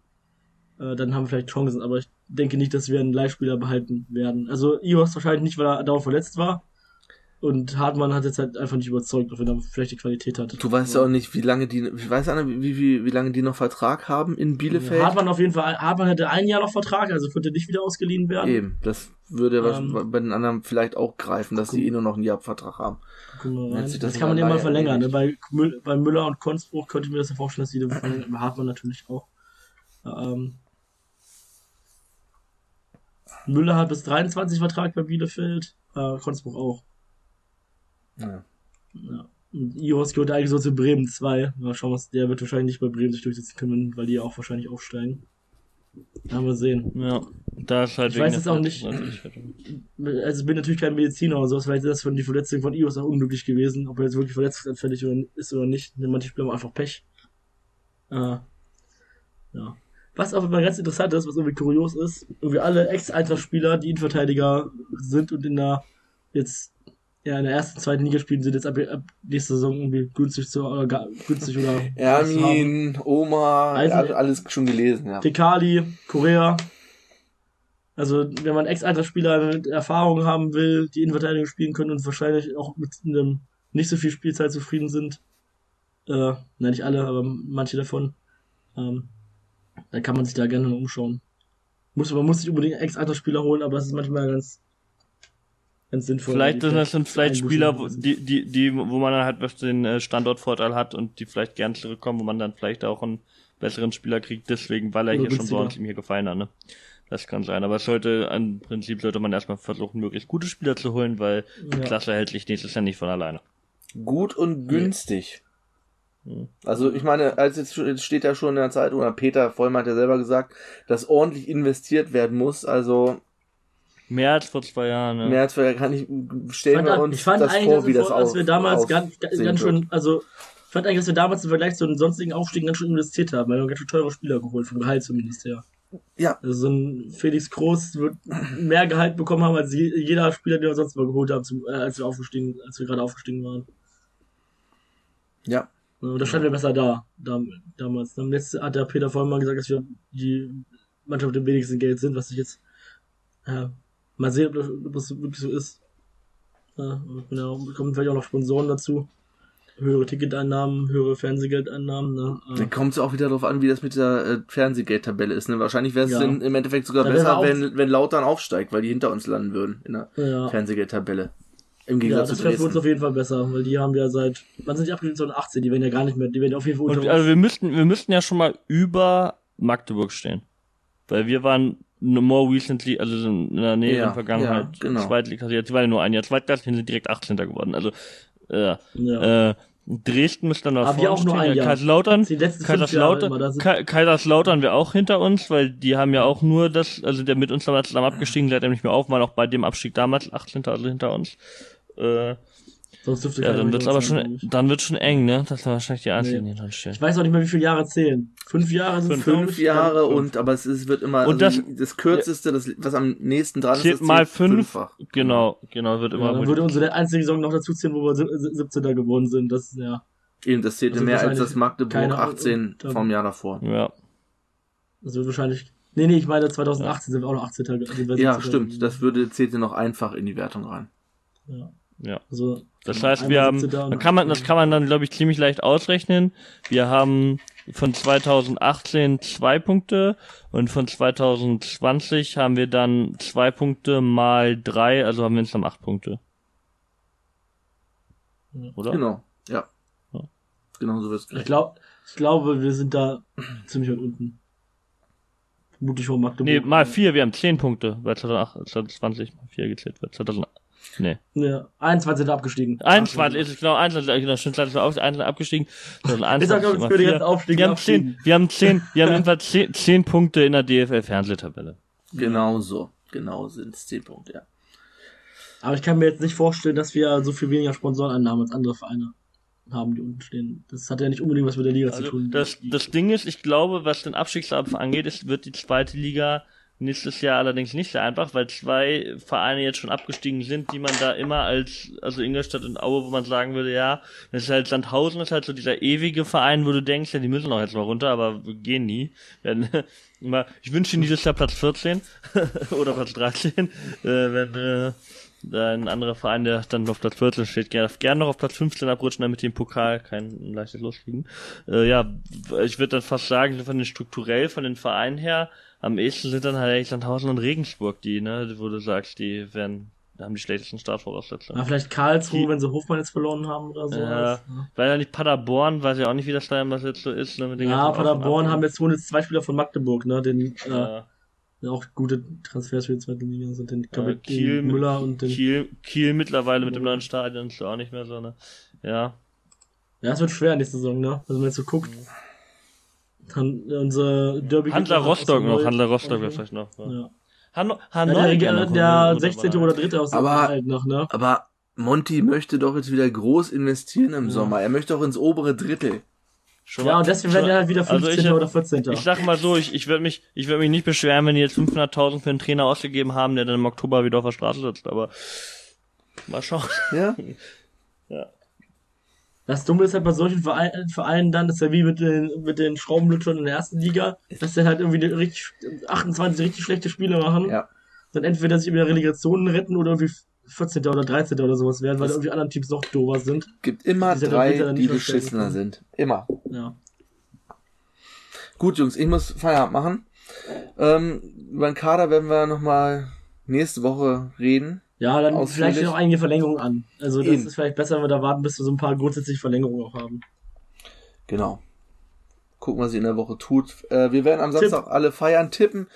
äh, dann haben wir vielleicht Chancen. Aber ich denke nicht, dass wir einen Leihspieler behalten werden. Also Ios wahrscheinlich nicht, weil er dauernd verletzt war. Und Hartmann hat jetzt halt einfach nicht überzeugt, auch wenn er vielleicht die Qualität hat. du weißt ja auch nicht, wie lange die, ich weiß Anna, wie, wie, wie lange die noch Vertrag haben in Bielefeld. Hartmann auf jeden Fall, Hartmann hätte ein Jahr noch Vertrag, also könnte nicht wieder ausgeliehen werden. Eben, das würde Ähm, bei den anderen vielleicht auch greifen, dass sie eh nur noch ein Jahr Vertrag haben. Das, das kann man ja mal verlängern. Ne? Bei, bei Müller und Konzbruch könnte ich mir das ja vorstellen, dass die verlängern. Bei Hartmann natürlich auch. Ähm, Müller hat bis 23 Vertrag bei Bielefeld, äh, Konzbruch auch. Ja. Ja. Und Ios gehört eigentlich so zu Bremen 2. Mal schauen, was der wird wahrscheinlich nicht bei Bremen sich durchsetzen können, weil die ja auch wahrscheinlich aufsteigen. Werden wir sehen. Ja, da ist halt Ich weiß jetzt auch nicht- Also ich bin natürlich kein Mediziner oder sowas, vielleicht ist das von die Verletzung von Ios auch unglücklich gewesen, ob er jetzt wirklich verletzungsanfällig ist oder nicht. Denn manche Spieler haben einfach Pech. Äh, ja. Was auch immer ganz interessant ist, was irgendwie kurios ist, irgendwie alle Ex-Eintracht-Spieler, die Innenverteidiger sind und in der jetzt ja in der ersten, zweiten Liga spielen, sind jetzt ab, ab nächster Saison irgendwie günstig zu oder gar, günstig oder Ermin, Oma, Also- all- alles schon gelesen, ja. Tekali, Korea. Also, wenn man Ex-Eintracht-Spieler mit Erfahrung haben will, die Innenverteidigung spielen können und wahrscheinlich auch mit einem nicht so viel Spielzeit zufrieden sind, äh, nein, nicht alle, aber manche davon, ähm, dann kann man sich da gerne mal umschauen. Muss, man muss nicht unbedingt Ex-Eintracht-Spieler holen, aber es ist manchmal ganz, ganz sinnvoll. Vielleicht die sind das sind vielleicht Spieler, wo, die, die, die, wo man dann halt den äh, Standortvorteil hat und die vielleicht gern zurückkommen, wo man dann vielleicht auch einen besseren Spieler kriegt, deswegen, weil er Oder hier schon so uns ihm hier gefallen hat, ne? Das kann sein. Aber es sollte, im Prinzip sollte man erstmal versuchen, möglichst gute Spieler zu holen, weil die Ja. Klasse hält sich nächstes Jahr nicht von alleine. Gut und günstig. Hm. Also ich meine, als jetzt, jetzt steht ja schon in der Zeitung, oder Peter Vollmann hat ja selber gesagt, dass ordentlich investiert werden muss. Also Mehr als vor zwei Jahren, ne? mehr als wir kann ich stellen wir fand, uns ich fand das eigentlich, vor, dass, wie wir das vor, als auf, wir damals auf ganz, ganz, schön, also ich fand eigentlich, dass wir damals im Vergleich zu den sonstigen Aufstiegen ganz schön investiert haben, weil wir ganz schön teure Spieler geholt, vom Gehalt zumindest her. Ja. Also so ein Felix Groß wird mehr Gehalt bekommen haben als je, jeder Spieler, den wir sonst mal geholt haben, zum, äh, als wir aufgestiegen, als wir gerade aufgestiegen waren. Ja. Und da standen wir besser da, dam, damals. Dann letzte hat der Peter Vollmann gesagt, dass wir die Mannschaft mit dem wenigsten Geld sind, was ich jetzt äh, mal sehen, ob das, ob das wirklich so ist. Ja, genau, kommen vielleicht auch noch Sponsoren dazu. Höhere Ticketeinnahmen, höhere Fernsehgeldeinnahmen. Ne? Äh, Dann kommt es auch wieder darauf an, wie das mit der äh, Fernsehgeldtabelle ist. Ne? Wahrscheinlich wäre es Ja. dann im Endeffekt sogar Da wäre besser, wenn, wenn Lautern aufsteigt, weil die hinter uns landen würden in der ja. Fernsehgeldtabelle. Im Ja, Gegensatz das zu wäre für uns auf jeden Fall besser, weil die haben ja seit, wann sind die abgestiegen? 2018, die werden ja gar nicht mehr, die werden auf jeden Fall unter Und, also wir müssten, wir müssten ja schon mal über Magdeburg stehen. Weil wir waren more recently, also in der näheren Ja, Vergangenheit, ja, genau. Zweitliga, jetzt war ja nur ein Jahr Zweitklassig, sind direkt 18. geworden. Also, äh, ja. äh, Dresden müsste dann noch wir auch stehen. Ja. Kaiserslautern, die Kaiserslautern, Ka Kaiserslautern wäre auch hinter uns, weil die haben ja auch nur das, also der mit uns damals zusammen abgestiegen, der hat nicht mehr auf, waren auch bei dem Abstieg damals 18. also hinter uns. Äh, sonst dürfte ja, dann wird's aber schon, dann wird's schon eng, ne? Das sind wahrscheinlich die einzigen, Nee. die dran stehen. Ich weiß auch nicht mehr, wie viele Jahre zählen. Fünf Jahre sind Fünf ich. Jahre fünf. und aber es ist, wird immer Und also das- das, kürzeste, das was am nächsten dran ist, Zählt das mal fünf. fünffach. Genau, genau, wird Ja, immer. dann würde unsere einzige Saison noch dazu zählen, wo wir sieb- sieb- 17. geworden sind. Das ist ja, Eben, das zählte Also mehr als das Magdeburg keine- 18 und- vom Jahr davor. ja. das wird wahrscheinlich. Nee, nee, ich meine 2018 sind wir auch noch 18. ge- sind wir Ja, 17. stimmt. Das würde zählte noch einfach in die Wertung rein. Ja. Ja. Also, Das genau, heißt, wir haben, 17. und da kann man, das kann man dann, glaube ich, ziemlich leicht ausrechnen. Wir haben von 2018 zwei Punkte und von 2020 haben wir dann zwei Punkte mal drei, also haben wir insgesamt acht Punkte. Oder? Genau, ja. Ja. Genau so wird Ich es. glaube, ich glaube, wir sind da [CLEARS THROAT] ziemlich weit unten. Vermutlich vor Magdeburg. Nee, mal vier, wir haben zehn Punkte, weil 2008, 2020 mal vier gezählt wird. 2000, nee. Ja, 21 sind abgestiegen. 21 ist es genau, 21, genau, stimmt, das ist auch 1 abgestiegen. 2021 Ich sag, würde vier. jetzt aufstiegen, Wir haben abstiegen. 10, wir haben 10, wir haben jedenfalls 10, 10 Punkte in der DFL-Fernsehtabelle. Genau so. Genau sind es 10 Punkte, ja. Aber ich kann mir jetzt nicht vorstellen, dass wir so viel weniger Sponsoreneinnahmen als andere Vereine haben, die unten stehen. Das hat ja nicht unbedingt was mit der Liga zu Also tun. das, das Ding ist, ich glaube, was den Abstiegskampf angeht, ist, wird die zweite Liga nächstes Jahr allerdings nicht so einfach, weil zwei Vereine jetzt schon abgestiegen sind, die man da immer als, also Ingolstadt und Aue, wo man sagen würde, ja, das ist halt Sandhausen, ist halt so dieser ewige Verein, wo du denkst, ja, die müssen auch jetzt mal runter, aber gehen nie. Wenn, [LAUGHS] immer, ich wünsche ihnen dieses Jahr Platz 14 [LAUGHS] oder Platz 13, äh, wenn äh, ein anderer Verein, der dann auf Platz 14 steht, gerne, gerne noch auf Platz 15 abrutschen, damit die im Pokal kein leichtes Los kriegen. Äh, ja, ich würde dann fast sagen, von den strukturell, von den Vereinen her, am ehesten sind dann halt echt Sandhausen und Regensburg, die, ne, wo du sagst, die werden, haben die schlechtesten Startvoraussetzungen. ja, vielleicht Karlsruhe, Die- wenn sie Hofmann jetzt verloren haben oder so. Ja, weil ja nicht Paderborn, weiß ja auch nicht, wie das da immer jetzt so ist, ne, Ja, Paderborn Ab- haben jetzt holen jetzt zwei Spieler von Magdeburg, ne, den, äh, Ja. ja, auch gute Transfers für die zweite Liga sind, den, Ja, Kiel- Müller und den, Kiel, Kiel mittlerweile mit dem neuen Stadion ist auch nicht mehr so, ne, ja. ja, es wird schwer nächste Saison, ne, also wenn man jetzt so guckt, dann, unser Derby Handler Rostock dem noch, Handler Rostock Okay. wäre vielleicht noch. Ja. Ja. Hanno, Ja, der, der, noch, der oder 16. dabei. oder 3. aus dem Aber- Halt noch, ne? Aber Monty möchte doch jetzt wieder groß investieren im Ja. Sommer. Er möchte doch ins obere Drittel. Schon Ja, mal- und deswegen werden wir halt wieder 15. also ich, oder 14. Ich sag mal so, ich, ich würde mich, ich würde mich nicht beschweren, wenn die jetzt 500.000 für einen Trainer ausgegeben haben, der dann im Oktober wieder auf der Straße sitzt, aber mal schauen. Ja? [LAUGHS] Das Dumme ist halt bei solchen Vereinen, Vereinen dann, das ist ja wie mit den, mit den Schraubenlutschern in der ersten Liga, dass sie halt irgendwie richtig, 28 richtig schlechte Spiele machen. Ja. Dann entweder sich über Relegationen retten oder irgendwie 14. oder 13. oder sowas werden, weil Das- irgendwie anderen Teams noch dober sind. Gibt immer Die drei, dann die beschissener sind. Immer. Ja. Gut, Jungs, ich muss Feierabend machen. Ähm, über den Kader werden wir nochmal nächste Woche reden. Ja, dann vielleicht noch einige Verlängerungen an. Also das Eben. ist vielleicht besser, wenn wir da warten, bis wir so ein paar grundsätzliche Verlängerungen auch haben. Genau. Gucken, was sie in der Woche tut. Äh, wir werden am Tipp. Samstag alle feiern, tippen.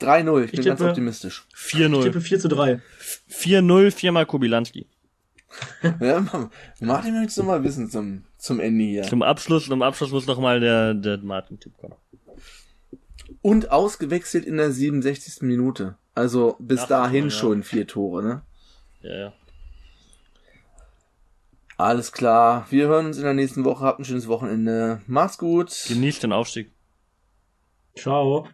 3-0. Ich bin Ich ganz tippe- optimistisch. Ich tippe 4-0. 4 zu 3. 4-0, viermal Kubilanski. [LAUGHS] Ja, Martin möchte es nochmal wissen zum, zum Ende hier. Zum Abschluss, zum Abschluss muss noch mal der, der Martin-Tipp kommen. Und ausgewechselt in der 67. Minute. Also bis Ach, dahin ja. schon vier Tore, ne? Ja, ja. Alles klar. Wir hören uns in der nächsten Woche. Habt ein schönes Wochenende. Macht's gut. Genießt den Aufstieg. Ciao.